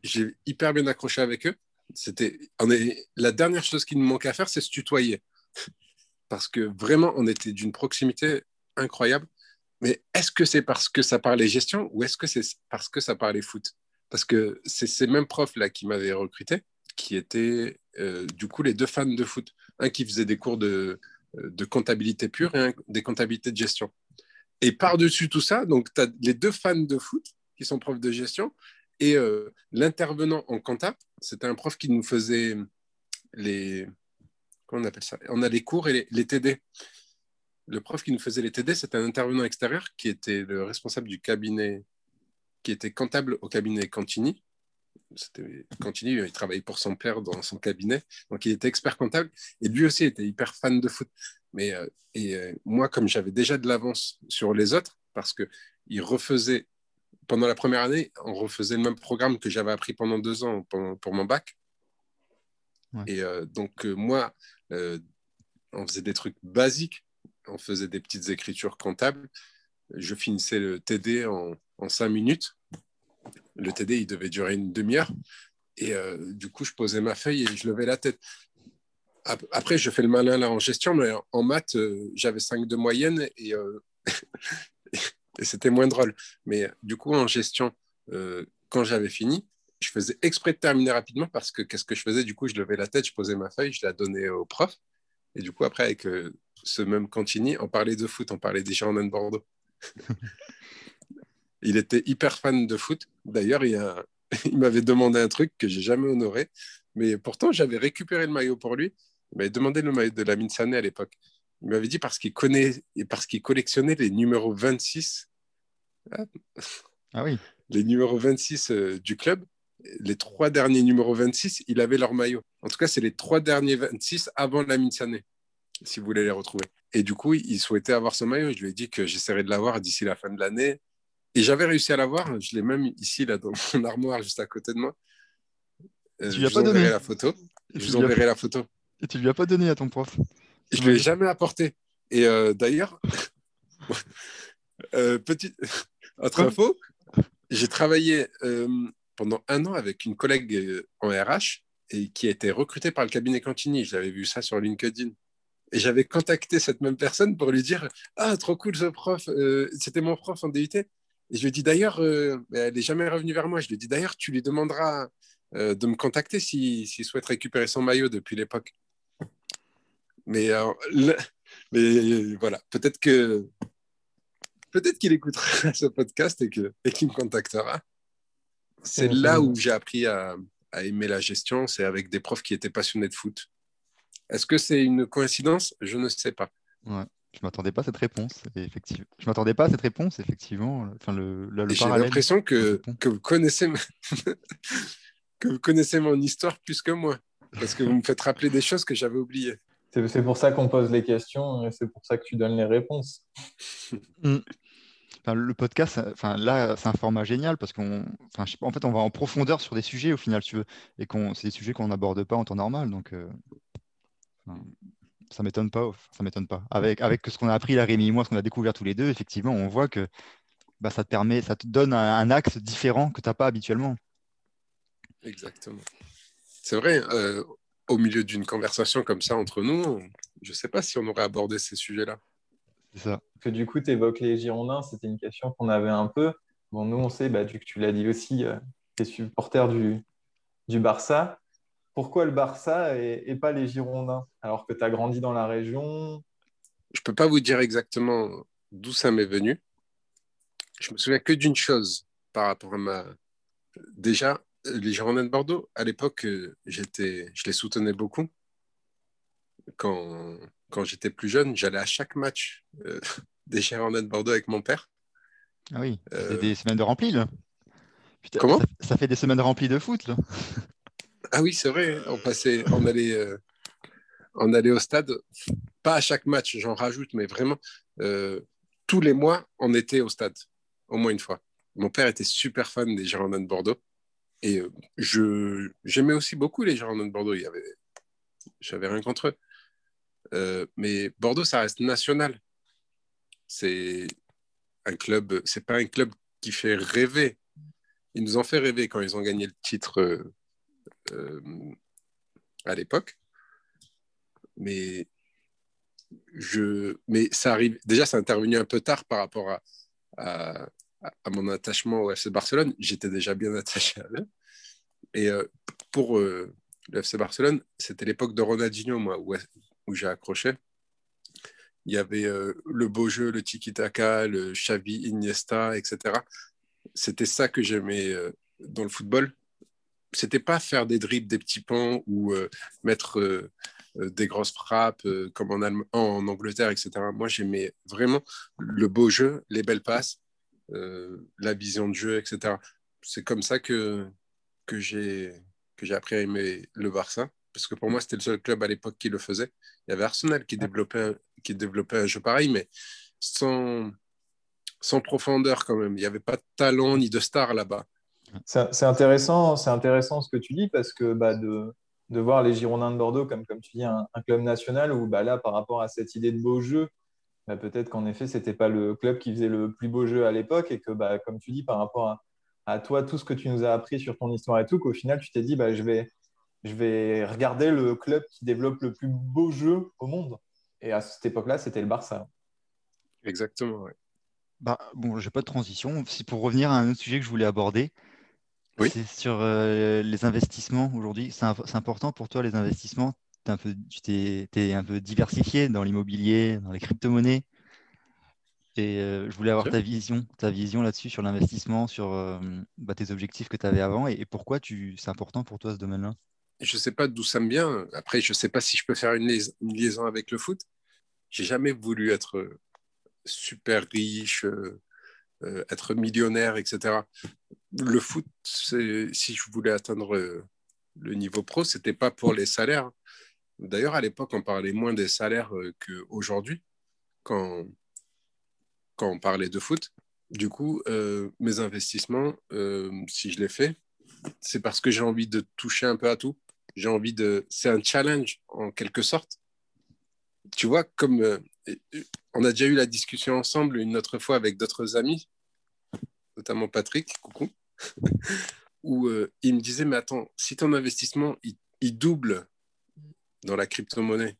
j'ai hyper bien accroché avec eux. La dernière chose qui nous manquait à faire, c'est se tutoyer. Parce que vraiment, on était d'une proximité incroyable. Mais est-ce que c'est parce que ça parlait gestion ou est-ce que c'est parce que ça parlait foot? Parce que c'est ces mêmes profs-là qui m'avaient recruté, qui étaient euh, du coup les deux fans de foot. Un qui faisait des cours de, de comptabilité pure et un des comptabilités de gestion. Et par-dessus tout ça, donc tu as les deux fans de foot qui sont profs de gestion et euh, l'intervenant en compta, c'était un prof qui nous faisait les. On appelle ça? On a les cours et les, TD. Le prof qui nous faisait les TD, c'était un intervenant extérieur qui était le responsable du cabinet, qui était comptable au cabinet Cantini. Cantini, il travaillait pour son père dans son cabinet, donc il était expert comptable et lui aussi était hyper fan de foot. Mais euh, et euh, moi, comme j'avais déjà de l'avance sur les autres, parce que il refaisait pendant la première année, on refaisait le même programme que j'avais appris pendant deux ans pour mon bac. Et euh, donc euh, moi, euh, on faisait des trucs basiques, on faisait des petites écritures comptables. Je finissais le TD en, en cinq minutes. Le TD, il devait durer une demi-heure. Et du coup, je posais ma feuille et je levais la tête. Ap- Après, je fais le malin là en gestion, mais en- maths, j'avais 5 de moyenne et, c'était moins drôle. Mais du coup, en gestion, quand j'avais fini, je faisais exprès de terminer rapidement parce que qu'est-ce que je faisais? Du coup, je levais la tête, je posais ma feuille, je la donnais au prof. Et du coup, après, avec euh, ce même Cantini, on parlait de foot, on parlait des Girondins de Bordeaux. il était hyper fan de foot. D'ailleurs, il, y a- il m'avait demandé un truc que j'ai jamais honoré, mais pourtant, j'avais récupéré le maillot pour lui. Il m'avait demandé le maillot de la Sané à l'époque. Il m'avait dit parce qu'il connaît et parce qu'il collectionnait les numéros 26. Ah oui. les numéros 26 euh, du club, les trois derniers numéros 26, il avait leur maillot. En tout cas, c'est les trois derniers 26 avant la Sané, si vous voulez les retrouver. Et du coup, il souhaitait avoir ce maillot. Je lui ai dit que j'essaierais de l'avoir d'ici la fin de l'année. Et j'avais réussi à l'avoir. Je l'ai même ici, là, dans mon armoire, juste à côté de moi. Tu lui je as vous pas donné enverrai la photo. Et Je tu vous lui as enverrai la photo. Et tu lui as pas donné à ton prof. Je ne l'ai jamais apporté. Et euh, d'ailleurs, euh, petite autre info, j'ai travaillé euh, pendant un an avec une collègue euh, en RH et qui a été recrutée par le cabinet Cantini. J'avais vu ça sur LinkedIn. Et j'avais contacté cette même personne pour lui dire Ah, trop cool ce prof, euh, c'était mon prof en DUT. Et je lui ai dit d'ailleurs, euh, elle n'est jamais revenue vers moi. Je lui ai dit d'ailleurs, tu lui demanderas euh, de me contacter s'il s'il souhaite récupérer son maillot depuis l'époque. Mais, mais voilà, peut-être que peut-être qu'il écoutera ce podcast et que et qu'il me contactera. C'est C'est- là c'est- où j'ai appris à, à aimer la gestion, c'est avec des profs qui étaient passionnés de foot. Est-ce que c'est une coïncidence? Je ne sais pas. Je m'attendais pas à cette réponse. Effectivement. Je m'attendais pas à cette réponse, effectivement. Enfin, le, là, le Et J'ai l'impression que, que vous connaissez ma- que vous connaissez mon histoire plus que moi, parce que vous me faites rappeler des choses que j'avais oubliées. C'est c'est pour ça qu'on pose les questions et c'est pour ça que tu donnes les réponses. Le podcast, enfin, là, c'est un format génial parce qu'on, en fait, on va en profondeur sur des sujets au final, tu veux, et qu'on, c'est des sujets qu'on n'aborde pas en temps normal, donc euh, ça m'étonne pas, ça m'étonne pas. Avec, avec ce qu'on a appris là, Rémi et moi, ce qu'on a découvert tous les deux, effectivement, on voit que bah, ça te permet, ça te donne un, axe différent que tu n'as pas habituellement. Exactement. C'est vrai, euh, au milieu d'une conversation comme ça entre nous, je ne sais pas si on aurait abordé ces sujets-là. Ça. que du coup, tu évoques les Girondins, c'était une question qu'on avait un peu. Bon, nous, on sait, bah, vu que tu l'as dit aussi, tu es supporter du, du Barça. Pourquoi le Barça et, et pas les Girondins Alors que tu as grandi dans la région? Je ne peux pas vous dire exactement d'où ça m'est venu. Je me souviens que d'une chose par rapport à ma. Déjà, les Girondins de Bordeaux, à l'époque, euh, j'étais, je les soutenais beaucoup. Quand, quand j'étais plus jeune, j'allais à chaque match euh, des Girondins de Bordeaux avec mon père. Ah oui, Euh, c'est des semaines de rempli, là. Putain, Comment ça, ça fait des semaines remplies de foot, là. Ah oui, c'est vrai, on passait, on allait, euh, on allait au stade, pas à chaque match, j'en rajoute, mais vraiment, euh, tous les mois, on était au stade, au moins une fois. Mon père était super fan des Girondins de Bordeaux, et je, j'aimais aussi beaucoup les Girondins de Bordeaux, il y avait, j'avais rien contre eux. Euh, mais Bordeaux, ça reste national. C'est un club, c'est pas un club qui fait rêver. Ils nous ont fait rêver quand ils ont gagné le titre euh, euh, à l'époque. Mais, je, mais ça arrive. Déjà, c'est intervenu un peu tard par rapport à, à, mon attachement au FC Barcelone. J'étais déjà bien attaché à eux. Et pour le FC Barcelone, c'était l'époque de Ronaldinho, moi, où, j'ai accroché. Il y avait euh, le beau jeu, le tiki-taka, le Xavi, Iniesta, etc. C'était ça que j'aimais euh, dans le football c'était pas faire des dribbles, des petits ponts ou euh, mettre des grosses frappes comme en, en Angleterre, etc. Moi, j'aimais vraiment le beau jeu, les belles passes, la vision de jeu, etc. C'est comme ça que, que j'ai appris à aimer le Barça, parce que pour moi, c'était le seul club à l'époque qui le faisait. Il y avait Arsenal qui développait un, qui développait un jeu pareil, mais sans, sans profondeur quand même. Il n'y avait pas de talent ni de star là-bas. C'est intéressant, c'est intéressant ce que tu dis parce que bah, de, de voir les Girondins de Bordeaux comme, comme tu dis, un, un club national où bah, là, par rapport à cette idée de beau jeu, bah, peut-être qu'en effet, ce n'était pas le club qui faisait le plus beau jeu à l'époque et que, comme tu dis, par rapport à, à toi, tout ce que tu nous as appris sur ton histoire et tout, qu'au final, tu t'es dit, je, vais, je vais regarder le club qui développe le plus beau jeu au monde. Et à cette époque-là, c'était le Barça. Exactement, ouais. Bah, bon, j'ai pas de transition. C'est pour revenir à un autre sujet que je voulais aborder. Oui. C'est sur euh, les investissements aujourd'hui. C'est imp- c'est important pour toi, les investissements? T'es un peu, tu t'es, t'es un peu diversifié dans l'immobilier, dans les crypto-monnaies. Et euh, je voulais avoir ta vision, ta vision là-dessus sur l'investissement, sur euh, bah, tes objectifs que tu avais avant et, et pourquoi tu, c'est important pour toi ce domaine-là? Je sais pas d'où ça me vient. Après, je sais pas si je peux faire une, liaison avec le foot. J'ai jamais voulu être super riche, euh, euh, être millionnaire, etc. le foot, si je voulais atteindre le niveau pro, c'était pas pour les salaires. D'ailleurs, à l'époque, on parlait moins des salaires euh, qu'aujourd'hui, quand, quand on parlait de foot. Du coup, mes investissements, si je les fais, c'est parce que j'ai envie de toucher un peu à tout. J'ai envie de. C'est un challenge en quelque sorte. Tu vois, comme on a déjà eu la discussion ensemble une autre fois avec d'autres amis, notamment Patrick, coucou, où euh, il me disait, mais attends, si ton investissement, il, double dans la crypto-monnaie,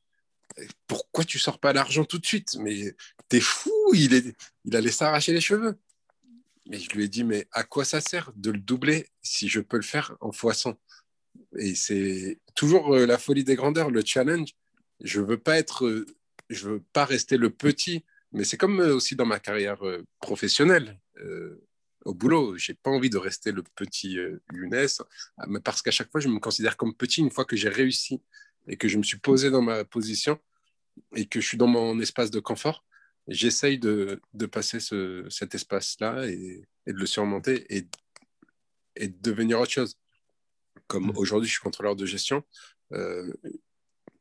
pourquoi tu sors pas l'argent tout de suite? Mais t'es fou, il, est, il allait s'arracher les cheveux. Mais je lui ai dit, mais à quoi ça sert de le doubler si je peux le faire en fois 100 Et c'est toujours euh, la folie des grandeurs, le challenge. Je veux pas être, euh, je veux pas rester le petit, mais c'est comme aussi dans ma carrière professionnelle au boulot. J'ai pas envie de rester le petit euh, Younes, ah, parce qu'à chaque fois, je me considère comme petit une fois que j'ai réussi et que je me suis posé dans ma position et que je suis dans mon espace de confort. J'essaye de, passer ce, cet espace-là et, de le surmonter et de devenir autre chose. Comme mmh. aujourd'hui, je suis contrôleur de gestion. Euh,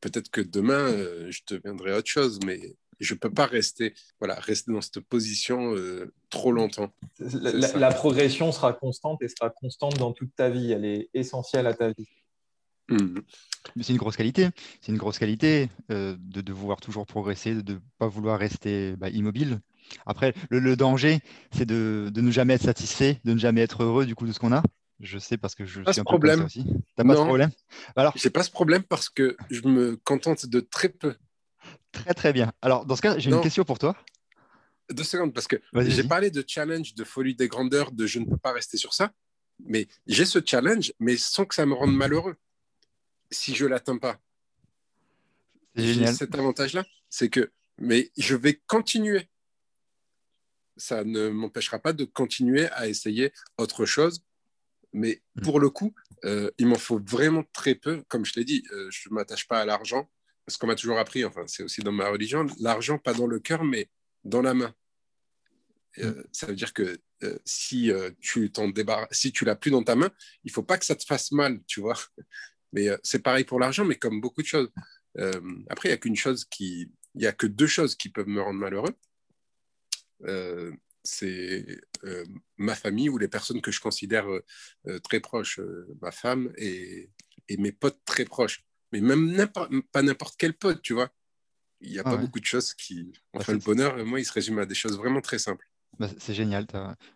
peut-être que demain, euh, je deviendrai autre chose, mais je ne peux pas rester, voilà, rester dans cette position euh, trop longtemps. La, progression sera constante et sera constante dans toute ta vie. Elle est essentielle à ta vie. Mais c'est une grosse qualité. C'est une grosse qualité euh, de, de, vouloir toujours progresser, de ne pas vouloir rester bah, immobile. Après, le, danger, c'est de, de, ne jamais être satisfait, de ne jamais être heureux du coup de ce qu'on a. Je sais parce que je pas suis un problème. peu aussi. T'as pas ce problème? Alors, j'ai pas ce problème parce que je me contente de très peu. Très très bien. Alors dans ce cas, j'ai une question pour toi. Deux secondes, parce que j'ai parlé de challenge, de folie des grandeurs, de je ne peux pas rester sur ça, mais j'ai ce challenge, mais sans que ça me rende malheureux. Si je l'atteins pas, j'ai cet avantage-là, c'est que, mais je vais continuer. Ça ne m'empêchera pas de continuer à essayer autre chose, mais hmm. pour le coup, euh, il m'en faut vraiment très peu. Comme je l'ai dit, euh, je ne m'attache pas à l'argent ce qu'on m'a toujours appris, enfin, c'est aussi dans ma religion, l'argent pas dans le cœur, mais dans la main. Euh, mm. ça veut dire que si tu t'en débarrasses, si tu l'as plus dans ta main, il faut pas que ça te fasse mal, tu vois. Mais c'est pareil pour l'argent, mais comme beaucoup de choses. après, il y a qu'une chose qui, il y a que deux choses qui peuvent me rendre malheureux. C'est ma famille ou les personnes que je considère très proches, ma femme et, et mes potes très proches mais même pas n'importe quel pote, tu vois. Il n'y a pas beaucoup de choses qui. Bah, enfin, le bonheur, moi, il se résume à des choses vraiment très simples. Bah, c'est génial.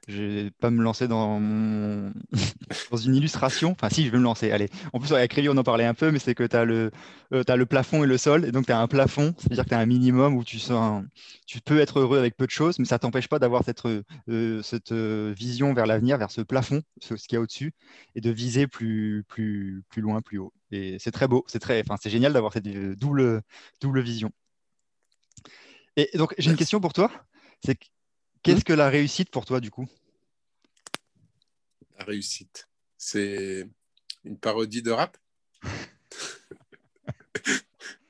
Je vais pas me lancer dans, dans une illustration. Enfin, si, je vais me lancer. Allez. En plus, avec Réli, on en parlait un peu, mais c'est que tu as, le... Euh, le plafond et le sol. Et donc, tu as un plafond, c'est-à-dire que tu as un minimum où tu, sens tu peux être heureux avec peu de choses, mais ça t'empêche pas d'avoir cette, euh, cette euh, vision vers l'avenir, vers ce plafond, ce, ce qu'il y a au-dessus, et de viser plus, plus, plus loin, plus haut. Et c'est très beau, c'est très, enfin, génial d'avoir cette double, double vision. Et donc, j'ai une question pour toi. C'est qu'est-ce hmm que la réussite pour toi, du coup? La réussite, c'est une parodie de rap?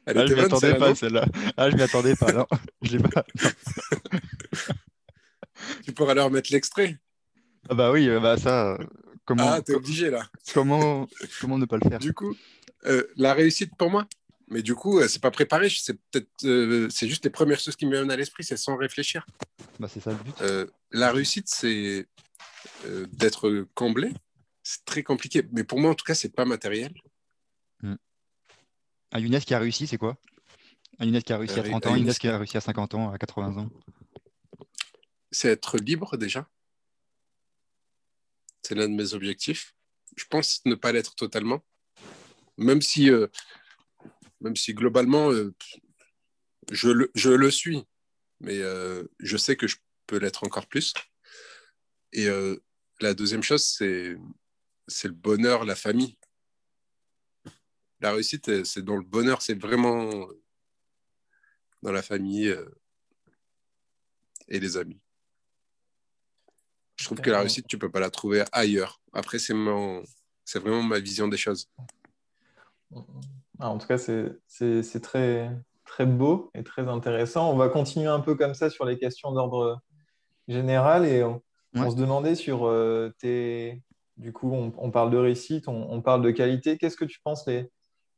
Elle ah, je ne m'y attendais pas, celle-là. Ah, je m'y attendais pas, non. Je pas. tu pourras leur mettre l'extrait. Ah bah oui, bah ça, Comment, ah, t'es obligé là. Comment, comment ne pas le faire? Du coup, euh, la réussite pour moi, mais du coup, euh, c'est pas préparé. C'est peut-être, euh, c'est juste les premières choses qui me viennent à l'esprit, c'est sans réfléchir. Bah, c'est ça le but. la réussite, c'est d'être comblé. C'est très compliqué, mais pour moi, en tout cas, c'est pas matériel. Hmm. Un Younes qui a réussi, c'est quoi? Un Younes qui a réussi à 30 ans, un Younes qui a réussi à 50 ans, à 80 ans. C'est être libre déjà. C'est l'un de mes objectifs. Je pense ne pas l'être totalement, même si, euh, même si globalement, euh, je, le, je, le, suis, mais euh, je sais que je peux l'être encore plus. Et la deuxième chose, c'est, c'est le bonheur, la famille. La réussite, c'est dans le bonheur, c'est vraiment dans la famille et les amis. Je trouve que la réussite, tu peux pas la trouver ailleurs. Après, c'est mon... c'est vraiment ma vision des choses. Ah, en tout cas, c'est très, très beau et très intéressant. On va continuer un peu comme ça sur les questions d'ordre général et On se demandait sur euh, tes. Du coup, on, parle de réussite, on, parle de qualité. Qu'est-ce que tu penses les,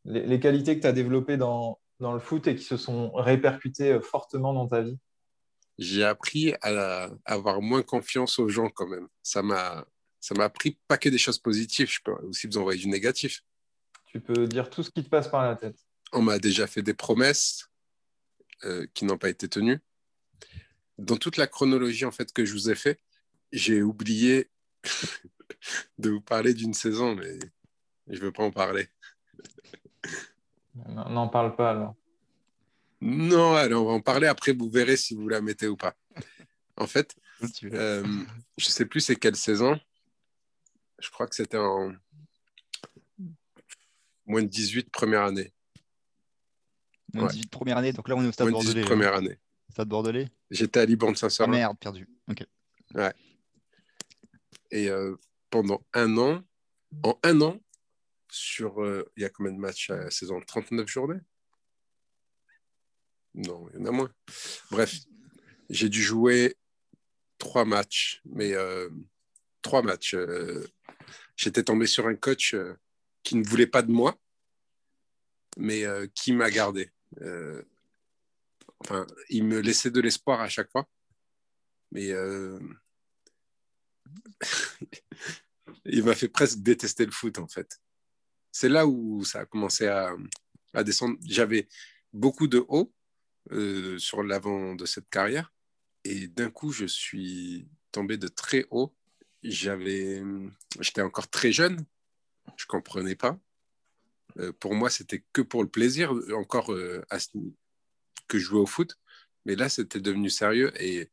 les, qualités que tu as développées dans, dans, le foot et qui se sont répercutées euh, fortement dans ta vie? J'ai appris à, avoir moins confiance aux gens quand même. Ça m'a ça m'a appris pas que des choses positives, je peux aussi vous envoyer du négatif. Tu peux dire tout ce qui te passe par la tête. On m'a déjà fait des promesses euh, qui n'ont pas été tenues. Dans toute la chronologie en fait que je vous ai fait, j'ai oublié de vous parler d'une saison, mais je ne veux pas en parler. N'en parle pas alors. Non, allez, on va en parler après, vous verrez si vous la mettez ou pas. En fait, euh, je ne sais plus c'est quelle saison. Je crois que c'était en moins de 18 première année. Moins de 18 première année, donc là on est au stade moins bordelais. première année. Stade bordelais J'étais à Liban de saint Ah merde, perdu. Ok. Ouais. Et euh, pendant un an, en un an, sur. Euh, il y a combien de matchs à la saison? 39 journées? Non, il y en a moins. Bref, j'ai dû jouer trois matchs, mais euh, trois matchs. J'étais tombé sur un coach qui ne voulait pas de moi, mais qui m'a gardé. enfin, il me laissait de l'espoir à chaque fois, mais il m'a fait presque détester le foot en fait. C'est là où ça a commencé à, descendre. J'avais beaucoup de hauts euh, sur l'avant de cette carrière et d'un coup je suis tombé de très haut. J'avais, j'étais encore très jeune, je comprenais pas. Euh, pour moi, c'était que pour le plaisir, encore euh, que je jouais au foot. Mais là, c'était devenu sérieux et,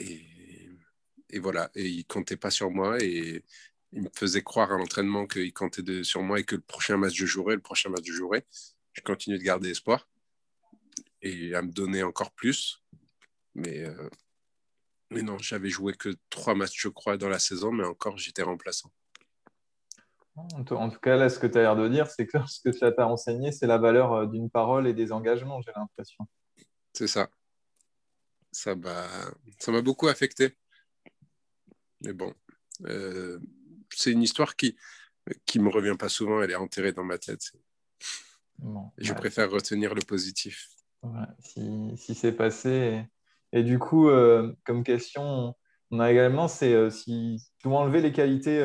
et voilà, et il comptait pas sur moi et il me faisait croire à l'entraînement qu'il comptait sur moi et que le prochain match je jouerais, le prochain match je jouerais. Je continue de garder espoir et à me donner encore plus. Mais, euh, mais non, j'avais joué que trois matchs, je crois, dans la saison, mais encore j'étais remplaçant. En tout cas, là, ce que tu as l'air de dire, c'est que ce que tu as enseigné, c'est la valeur euh, d'une parole et des engagements, j'ai l'impression. C'est ça. Ça m'a beaucoup affecté. Mais bon, euh, c'est une histoire qui qui me revient pas souvent. Elle est enterrée dans ma tête. je préfère retenir le positif. si, si c'est passé. Et, du coup, euh, comme question, on a également, c'est euh, si tu enlever les qualités,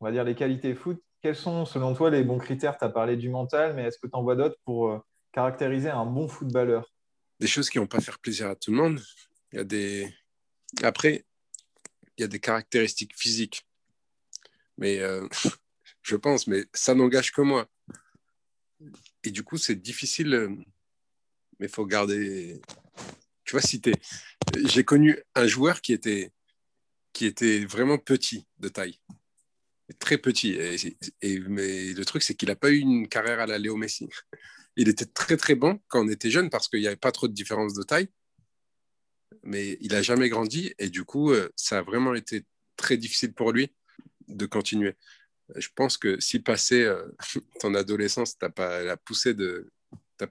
on va dire les qualités foot, quels sont selon toi les bons critères? Tu as parlé du mental, mais est-ce que tu en vois d'autres pour caractériser un bon footballeur? Des choses qui vont pas faire plaisir à tout le monde. Après, il y a des caractéristiques physiques. Mais euh, je pense, mais ça n'engage que moi. Et du coup, c'est difficile, euh, mais il faut garder. Tu vois, citer. J'ai connu un joueur qui était, qui était vraiment petit de taille, très petit. Et, mais le truc, c'est qu'il n'a pas eu une carrière à la Léo Messi. Il était très très bon quand on était jeune parce qu'il n'y avait pas trop de différence de taille mais il n'a jamais grandi et du coup, euh, ça a vraiment été très difficile pour lui de continuer. Je pense que si passé euh, ton adolescence, tu n'as pas la poussée de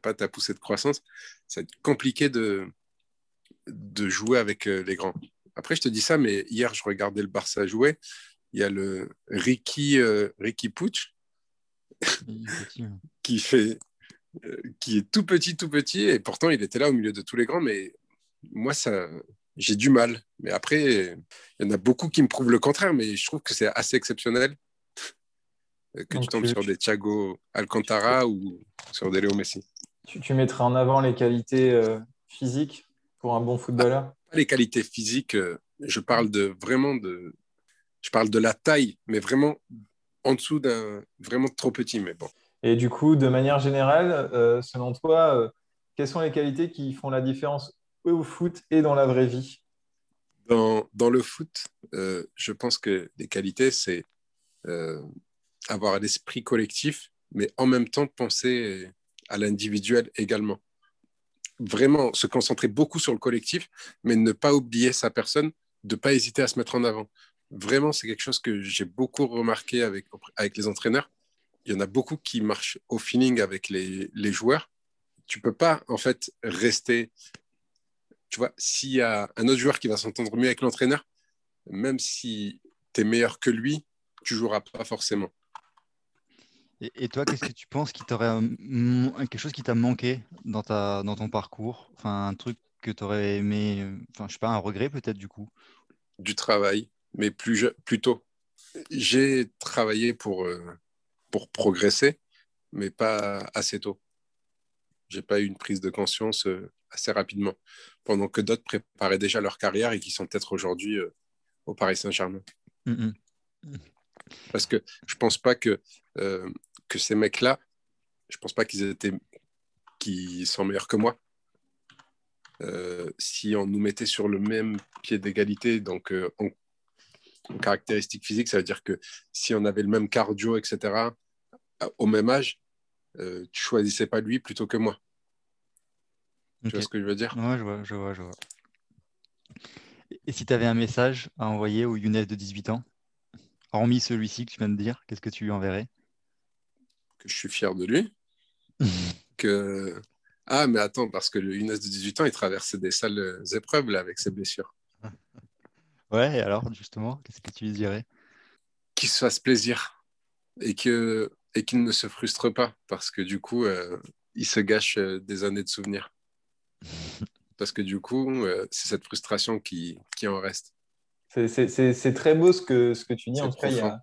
pas ta poussée de croissance, ça va être compliqué de, de jouer avec euh, les grands. Après, je te dis ça, mais hier, je regardais le Barça jouer. Il y a le Ricky, Ricky Puch qui fait qui est tout petit, tout petit, et pourtant il était là au milieu de tous les grands, mais moi, ça, j'ai du mal. Mais après, il y en a beaucoup qui me prouvent le contraire, mais je trouve que c'est assez exceptionnel que tu tombes sur des Thiago Alcantara ou sur des Léo Messi. Tu, tu mettrais en avant les qualités euh, physiques pour un bon footballeur? Les qualités physiques, euh, je parle de vraiment de, je parle de la taille, mais vraiment en dessous d'un vraiment trop petit, mais bon. Et du coup, de manière générale, euh, selon toi, quelles sont les qualités qui font la différence au foot et dans la vraie vie? Dans, dans le foot, euh, je pense que les qualités, c'est euh, avoir l'esprit collectif, mais en même temps penser à l'individuel également. Vraiment se concentrer beaucoup sur le collectif, mais ne pas oublier sa personne, de ne pas hésiter à se mettre en avant. Vraiment, c'est quelque chose que j'ai beaucoup remarqué avec, avec les entraîneurs. Il y en a beaucoup qui marchent au feeling avec les, les joueurs. Tu peux pas, en fait, rester tu vois, s'il y a un autre joueur qui va s'entendre mieux avec l'entraîneur, même si tu es meilleur que lui, tu joueras pas forcément. Et, toi, qu'est-ce que tu penses qui t'aurait euh, m- quelque chose qui t'a manqué dans ta dans ton parcours? Enfin, un truc que tu aurais aimé, euh, enfin, je sais pas, un regret peut-être du coup? Du travail, mais plus, je- plus tôt. J'ai travaillé pour, euh, pour progresser, mais pas assez tôt. J'ai pas eu une prise de conscience euh, assez rapidement, pendant que d'autres préparaient déjà leur carrière et qui sont peut-être aujourd'hui euh, au Paris Saint-Germain. Mhm. Parce que je pense pas que, que ces mecs-là, je pense pas qu'ils étaient qu'ils sont meilleurs que moi. Euh, si on nous mettait sur le même pied d'égalité, donc euh, en caractéristiques physiques, ça veut dire que si on avait le même cardio, etc., au même âge, euh, tu choisissais pas lui plutôt que moi. Tu vois ce que je veux dire? Ouais, je vois, je vois, je vois. Et- si tu avais un message à envoyer au Younes de 18 ans, hormis celui-ci que tu viens de dire, qu'est-ce que tu lui enverrais? Que je suis fier de lui. que ah mais attends parce que le Younes de 18 ans il traversait des sales euh, épreuves là avec ses blessures Ouais, et alors justement, qu'est-ce que tu lui dirais? qu'il se fasse plaisir et que et qu'il ne se frustre pas parce que du coup euh, il se gâche euh, des années de souvenirs parce que du coup euh, c'est cette frustration qui, qui en reste C'est- C'est c'est- c'est très beau ce que, ce que tu dis. En tout cas, il y a,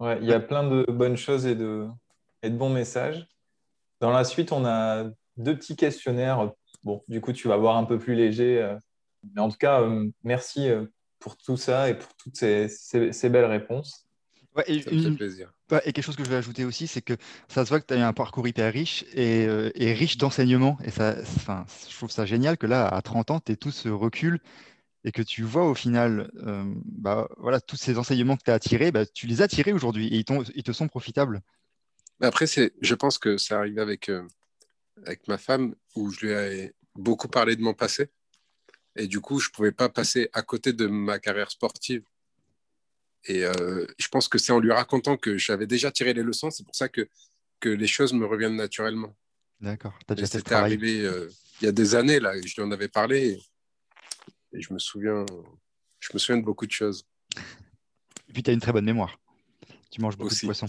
ouais, il y a plein de bonnes choses et de, et de bons messages. Dans la suite, on a deux petits questionnaires. Bon, du coup, tu vas voir un peu plus léger. euh, Mais en tout cas, euh, merci euh, pour tout ça et pour toutes ces, ces- ces belles réponses. Ouais, et ça me fait une- plaisir Ouais, et quelque chose que je vais ajouter aussi, c'est que ça se voit que tu as eu un parcours hyper riche et, euh, et riche d'enseignements. Et ça, enfin, je trouve ça génial que là, à 30 ans, tu aies tout ce recul et que tu vois au final, euh, bah, voilà, tous ces enseignements que tu as attirés, bah, tu les as tirés aujourd'hui et ils, te sont profitables. Après c'est je pense que ça arrive avec euh, avec ma femme où je lui ai beaucoup parlé de mon passé et du coup je pouvais pas passer à côté de ma carrière sportive et euh, je pense que c'est en lui racontant que j'avais déjà tiré les leçons c'est pour ça que que les choses me reviennent naturellement D'accord, C'était arrivé euh, il y a des années, là, je lui en avais parlé et, et je me souviens, je me souviens de beaucoup de choses. Et puis, tu as une très bonne mémoire. Tu manges beaucoup Aussi. de poissons.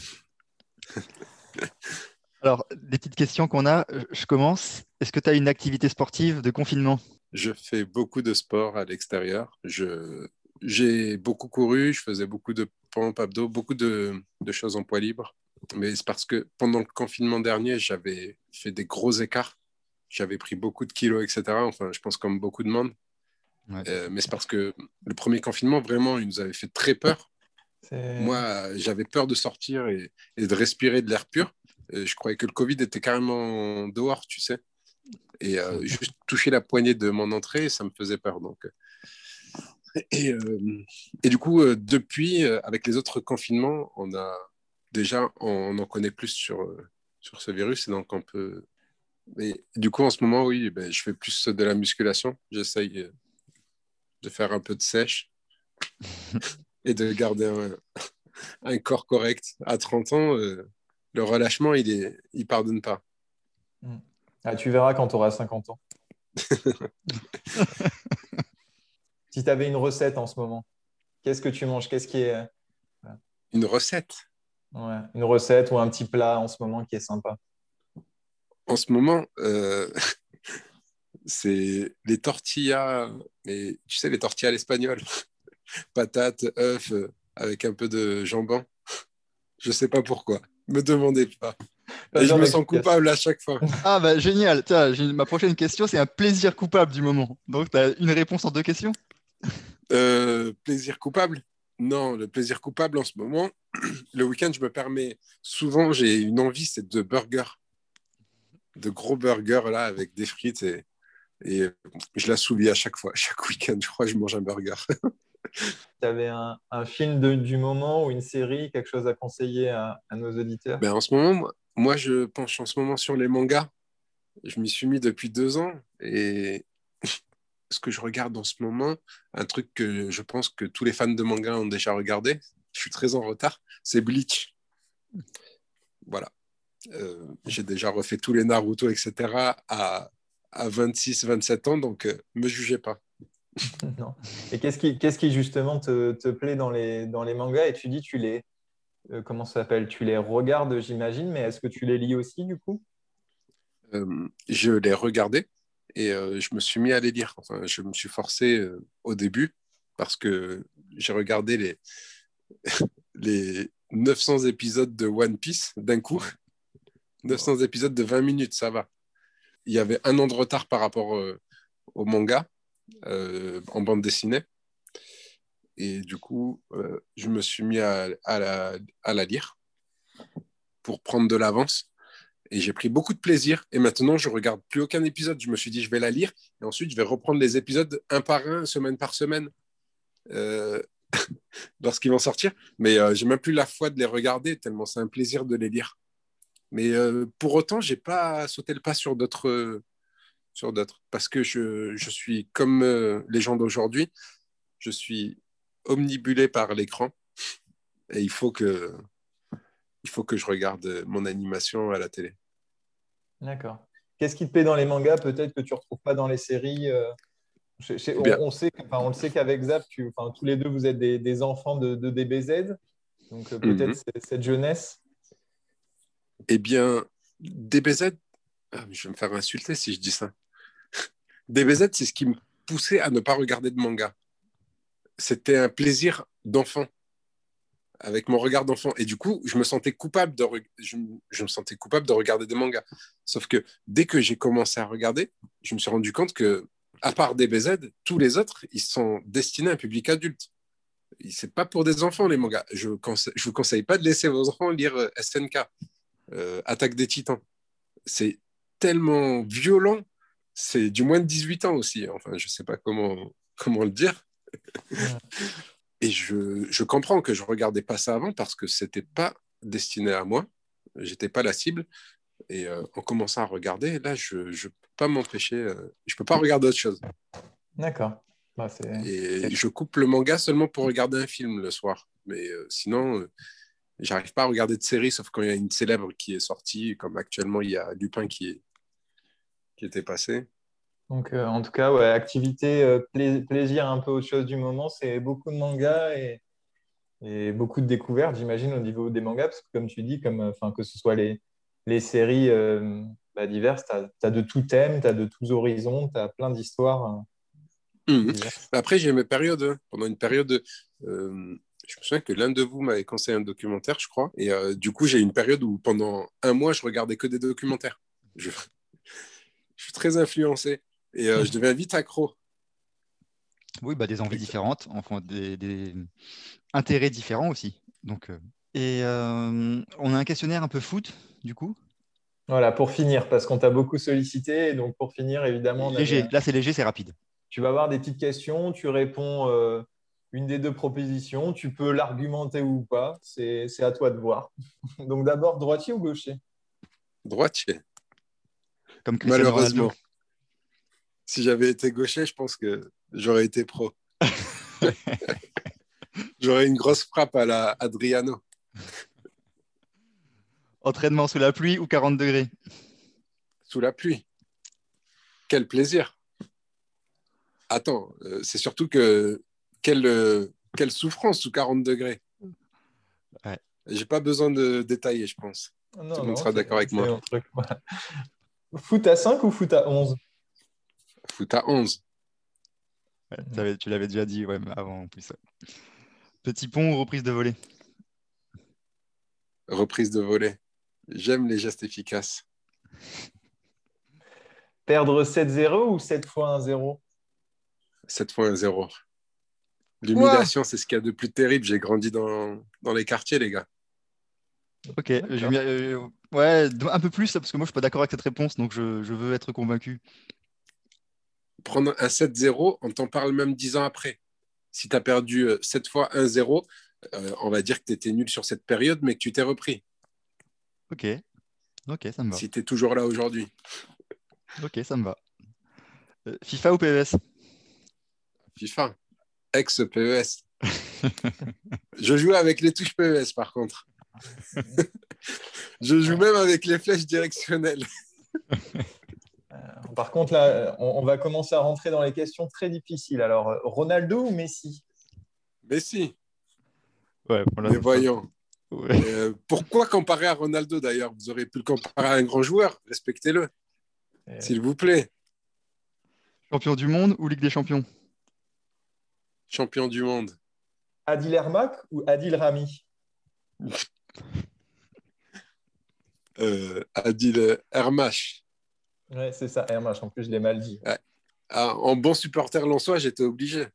Alors, des petites questions qu'on a. Je- Je commence. Est-ce que tu as une activité sportive de confinement? Je fais beaucoup de sport à l'extérieur. Je, j'ai beaucoup couru, je faisais beaucoup de pompes, abdos, beaucoup de, de choses en poids libre. Mais c'est parce que pendant le confinement dernier, j'avais fait des gros écarts. J'avais pris beaucoup de kilos, etc. Enfin, je pense comme beaucoup de monde. Ouais. Euh, mais c'est parce que le premier confinement, vraiment, il nous avait fait très peur. Moi, j'avais peur de sortir et, et de respirer de l'air pur. Euh, je croyais que le Covid était carrément dehors, tu sais. Et euh, juste toucher la poignée de mon entrée, ça me faisait peur. Donc. Et, euh, et du coup, euh, depuis, avec les autres confinements, on a déjà, on, en connaît plus sur, sur ce virus. Et donc, on peut. Mais du coup, en ce moment, oui, ben, je fais plus de la musculation. J'essaye de faire un peu de sèche et de garder un, un corps correct. À 30 ans, le relâchement, il est, il pardonne pas. Ah, tu verras quand tu auras 50 ans. si tu avais une recette en ce moment, qu'est-ce que tu manges? Qu'est-ce qui est Une recette? ouais, une recette ou un petit plat en ce moment qui est sympa En ce moment, euh, c'est les tortillas, tu sais, les tortillas à l'espagnol. Patates, œufs, euh, avec un peu de jambon. Je sais pas pourquoi. Me demandez pas. Et je me sens coupable à chaque fois. Ah bah génial, Tiens, ma prochaine question, c'est un plaisir coupable du moment. Donc tu as une réponse en deux questions? Euh, plaisir coupable? Non, le plaisir coupable en ce moment, le week-end, je me permets, souvent, j'ai une envie, c'est de burgers. De gros burgers, là, avec des frites. Et, et je l'assouvis à chaque fois. Chaque week-end, je crois que je mange un burger. Tu avais un, un film de- du moment ou une série, quelque chose à conseiller à, à nos auditeurs? Ben, en ce moment, moi, je penche en ce moment sur les mangas. Je m'y suis mis depuis deux ans. Et ce que je regarde en ce moment, un truc que je pense que tous les fans de manga ont déjà regardé, je suis très en retard, c'est Bleach. Voilà. Euh, J'ai déjà refait tous les Naruto, etc. à, à 26, 27 ans, donc euh, me jugez pas. non. Et qu'est-ce qui, justement te, plaît dans les mangas? Et tu dis, tu les, euh, comment ça s'appelle? Tu les regardes, j'imagine, mais est-ce que tu les lis aussi du coup? Euh, je les regardais et euh, je me suis mis à les lire. Enfin, je me suis forcé au début parce que j'ai regardé les, les 900 épisodes de One Piece d'un coup. 900 épisodes de 20 minutes, ça va. Il y avait un an de retard par rapport euh, au manga euh, en bande dessinée. Et du coup, euh, je me suis mis à, la, lire pour prendre de l'avance. Et j'ai pris beaucoup de plaisir. Et maintenant, je regarde plus aucun épisode. Je me suis dit, je vais la lire. Et ensuite, je vais reprendre les épisodes un par un, semaine par semaine, euh, lorsqu'ils vont sortir. Mais euh, j'ai même plus la foi de les regarder, tellement c'est un plaisir de les lire. Mais euh, pour autant, j'ai pas sauté le pas sur d'autres. sur d'autres. Parce que je, je suis comme les gens d'aujourd'hui, je suis omnibulé par l'écran. Et il faut que, il faut que je regarde mon animation à la télé. D'accord. Qu'est-ce qui te plaît dans les mangas Peut-être que tu ne retrouves pas dans les séries. euh, je- je- on, sait, que- enfin, on le sait qu'avec Zap, tu, enfin, tous les deux, vous êtes des, des enfants de, de DBZ. Donc euh, peut-être c'est- cette jeunesse. Eh bien, DBZ, ah, je vais me faire insulter si je dis ça. DBZ, c'est ce qui me poussait à ne pas regarder de manga. C'était un plaisir d'enfant, avec mon regard d'enfant. Et du coup, je me sentais coupable de, je, je regarder des mangas. Sauf que dès que j'ai commencé à regarder, je me suis rendu compte que, à part DBZ, tous les autres, ils sont destinés à un public adulte. C'est pas pour des enfants, les mangas. Je ne vous conseille pas de laisser vos enfants lire euh, SNK euh, Attaque des Titans. C'est tellement violent. C'est du moins de 18 ans aussi. Enfin, je sais pas comment, comment le dire. Et je, je comprends que je regardais pas ça avant parce que c'était pas destiné à moi. J'étais pas la cible. Et euh, en commençant à regarder, là, je ne peux pas m'empêcher. euh, je peux pas regarder autre chose. D'accord. Bah, Et je coupe le manga seulement pour regarder un film le soir. Mais euh, sinon, euh, j'arrive pas à regarder de série, sauf quand il y a une célèbre qui est sortie, comme actuellement il y a Lupin qui, est, qui était passé. Donc, euh, en tout cas, ouais, activité, euh, pla- plaisir, un peu autre chose du moment, c'est beaucoup de mangas et, et beaucoup de découvertes, j'imagine, au niveau des mangas, parce que comme tu dis, comme, euh, que ce soit les, les séries bah, diverses, tu as, de tout thème, tu as de tous horizons, tu as plein d'histoires Mhm. diverses. Après, j'ai mes périodes. hein. Pendant une période, je me souviens que l'un de vous m'avait conseillé un documentaire, je crois. Et euh, du coup, j'ai eu une période où pendant un mois, je regardais que des documentaires. Je, je suis très influencé. Et euh, je deviens vite accro. Oui, bah, des envies différentes, enfin des, des intérêts différents aussi. Donc, euh, Et euh, on a un questionnaire un peu foot, du coup? Voilà, pour finir, parce qu'on t'a beaucoup sollicité. Et donc, pour finir, évidemment, Léger. avait- Là, c'est léger, c'est rapide. tu vas avoir des petites questions, tu réponds euh, une des deux propositions, tu peux l'argumenter ou pas, c'est c'est à toi de voir. Donc d'abord, droitier ou gaucher? Droitier. Comme Cristiano Malheureusement. Ronaldo. Si j'avais été gaucher, je pense que j'aurais été pro. j'aurais une grosse frappe à la Adriano. Entraînement sous la pluie ou 40 degrés? Sous la pluie. Quel plaisir. Attends, euh, c'est surtout que quelle, euh, quelle souffrance sous 40 degrés. Ouais. J'ai pas besoin de détailler, je pense. Non, Tout le monde sera d'accord avec moi. Foot à 5 ou foot à 11 Foot à 11. Ouais, t'avais- Tu l'avais déjà dit ouais, mais avant en plus. ouais. Petit pont ou reprise de volée? Reprise de volée. J'aime les gestes efficaces. Perdre 7-0 ou 7 fois 1-0 7 fois 1 0. L'humiliation, c'est ce qu'il y a de plus terrible. J'ai grandi dans, dans les quartiers, les gars. Ok, euh, ouais, un peu plus, parce que moi je suis pas d'accord avec cette réponse, donc je, je veux être convaincu. Prendre un 7-0, on t'en parle même 10 ans après. Si tu as perdu 7 fois 1-0, euh, on va dire que tu étais nul sur cette période, mais que tu t'es repris. Ok, ok, ça me va. Si tu es toujours là aujourd'hui. Ok, ça me va. Euh, FIFA ou PES FIFA, ex-PES. Je joue avec les touches PES, par contre. Je joue même avec les flèches directionnelles. par contre, là, on, va commencer à rentrer dans les questions très difficiles. Alors, Ronaldo ou Messi? Messi. Ouais, Mais voyons. Euh, pourquoi comparer à Ronaldo d'ailleurs? Vous auriez pu le comparer à un grand joueur. Respectez-le. S'il vous plaît. Champion du monde ou Ligue des champions? Champion du monde. Adil Hermak ou Adil Rami? Euh, Adil Hermach. Ouais, c'est ça, Hermach. En plus, je l'ai mal dit. Ah, en bon supporter lançois, j'étais obligé.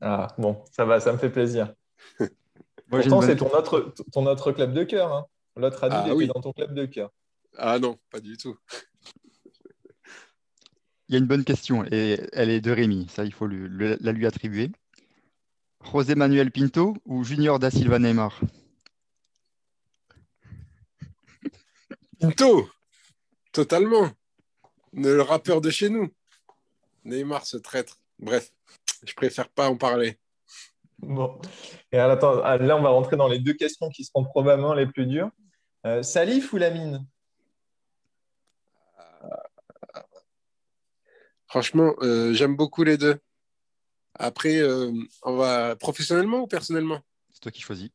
Ah, bon, ça va, ça me fait plaisir. Pourtant, c'est ton autre, ton autre club de cœur. Hein. L'autre Adil ah, était dans ton club de cœur. Ah non, pas du tout. Il y a une bonne question et elle est de Rémi. Ça, il faut la lui attribuer. José Manuel Pinto ou Junior da Silva Neymar? Pinto, totalement. Le rappeur de chez nous. Neymar se traître. Bref, je préfère pas en parler. Bon. Et là, on va rentrer dans les deux questions qui seront probablement les plus dures. Euh, Salif ou Lamine? Franchement, euh, j'aime beaucoup les deux. Après, euh, on va professionnellement ou personnellement? C'est toi qui choisis.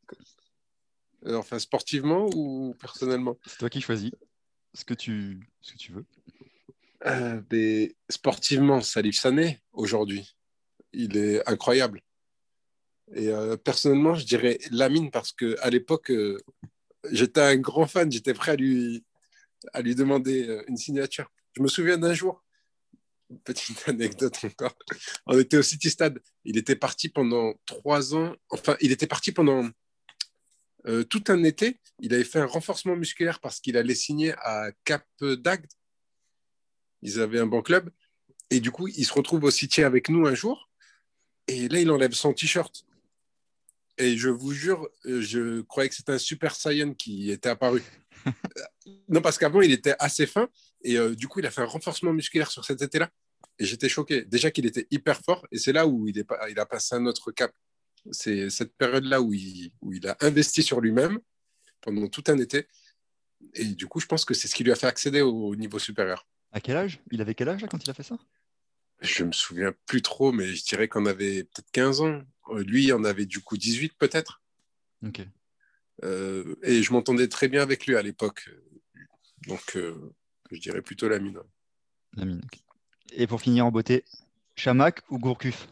Euh, enfin, sportivement ou personnellement? C'est toi qui choisis ce que tu, ce que tu veux. Euh, sportivement, Salif Sané, aujourd'hui, il est incroyable. Et personnellement, je dirais Lamine parce qu'à l'époque, j'étais un grand fan, j'étais prêt à lui, à lui demander une signature. Je me souviens d'un jour, petite anecdote encore. On était au City Stade. Il était parti pendant trois ans. Enfin, il était parti pendant euh, tout un été. Il avait fait un renforcement musculaire parce qu'il allait signer à Cap d'Agde. Ils avaient un bon club. Et du coup, il se retrouve au City avec nous un jour. Et là, il enlève son t-shirt. Et je vous jure, je croyais que c'était un Super Saiyan qui était apparu. non, parce qu'avant, il était assez fin. Et euh, du coup, il a fait un renforcement musculaire sur cet été-là. Et j'étais choqué. Déjà qu'il était hyper fort. Et c'est là où il, est, il a passé un autre cap. C'est cette période-là où il, où il a investi sur lui-même pendant tout un été. Et du coup, je pense que c'est ce qui lui a fait accéder au niveau supérieur. À quel âge? Il avait quel âge quand il a fait ça? Je me souviens plus trop, mais je dirais qu'on avait peut-être 15 ans. Euh, lui, il en avait du coup 18 peut-être. Ok. Euh, et je m'entendais très bien avec lui à l'époque. Donc, euh, je dirais plutôt la mine. La mine. Et pour finir en beauté, Chamac ou Gourcuff?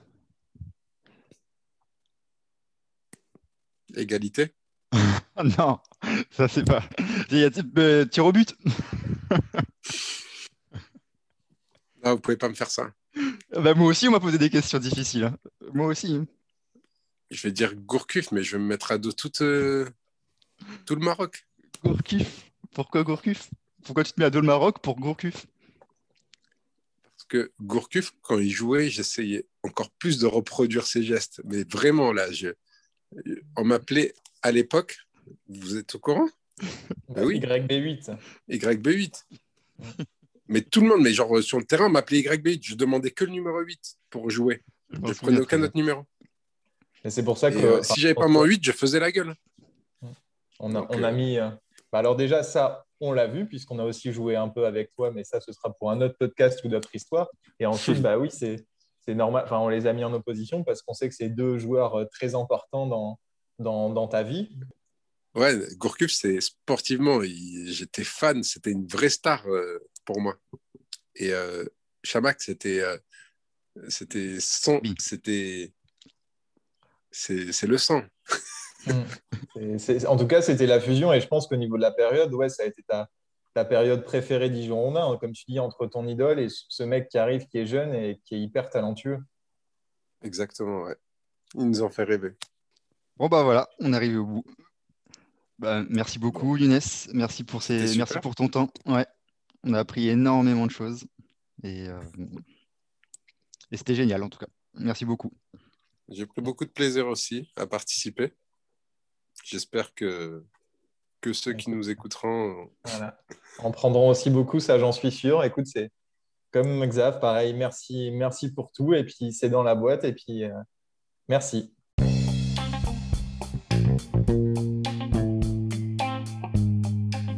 Égalité Non, ça c'est pas. Il y a euh, tir au but. non, vous pouvez pas me faire ça. Bah, moi aussi, on m'a posé des questions difficiles. Hein. Moi aussi. Hein. Je vais dire Gourcuff, mais je vais me mettre à dos toute, tout le Maroc. Gourcuff Pourquoi Gourcuff? Pourquoi tu te mets à dos le Maroc pour Gourcuff? Parce que Gourcuff, quand il jouait, j'essayais encore plus de reproduire ses gestes. Mais vraiment, là, je... on m'appelait à l'époque, vous êtes au courant? Bah oui. YB8. YB8. Mais tout le monde, mais genre sur le terrain, m'appelait YB8. Je demandais que le numéro 8 pour jouer. Je ne prenais aucun autre numéro. Et c'est pour ça que. Euh, si j'avais pas mon 8, je faisais la gueule. On a, on a euh, mis. Euh, bah, alors, déjà, ça, on l'a vu, puisqu'on a aussi joué un peu avec toi, mais ça, ce sera pour un autre podcast ou d'autres histoires. Et ensuite, bah oui, c'est normal. Enfin, on les a mis en opposition parce qu'on sait que c'est deux joueurs euh, très importants dans, dans, dans ta vie. Ouais, Gourcuff, c'est sportivement, j'étais fan, c'était une vraie star pour moi. Et euh, Chamac, c'était c'était son, c'était c'est le sang. Mm. en tout cas, c'était la fusion et je pense qu'au niveau de la période, ouais, ça a été ta, ta période préférée Dijon hein, comme tu dis, entre ton idole et ce mec qui arrive, qui est jeune et qui est hyper talentueux. Exactement, ouais. Il nous en fait rêver. Bon, bah voilà, on arrive au bout. Bah, merci beaucoup, Younes. Merci pour, ces... merci pour ton temps. Ouais. On a appris énormément de choses. Et, euh, et c'était génial, en tout cas. Merci beaucoup. J'ai pris beaucoup de plaisir aussi à participer. J'espère que, que ceux qui nous écouteront en prendront aussi beaucoup, ça j'en suis sûr. Écoute, c'est comme Xav, pareil, merci, merci pour tout. Et puis c'est dans la boîte. Et puis euh, merci.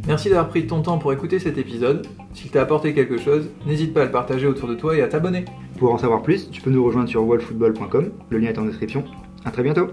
Merci d'avoir pris ton temps pour écouter cet épisode. S'il t'a apporté quelque chose, n'hésite pas à le partager autour de toi et à t'abonner. Pour en savoir plus, tu peux nous rejoindre sur wallfootball.com, le lien est en description. A très bientôt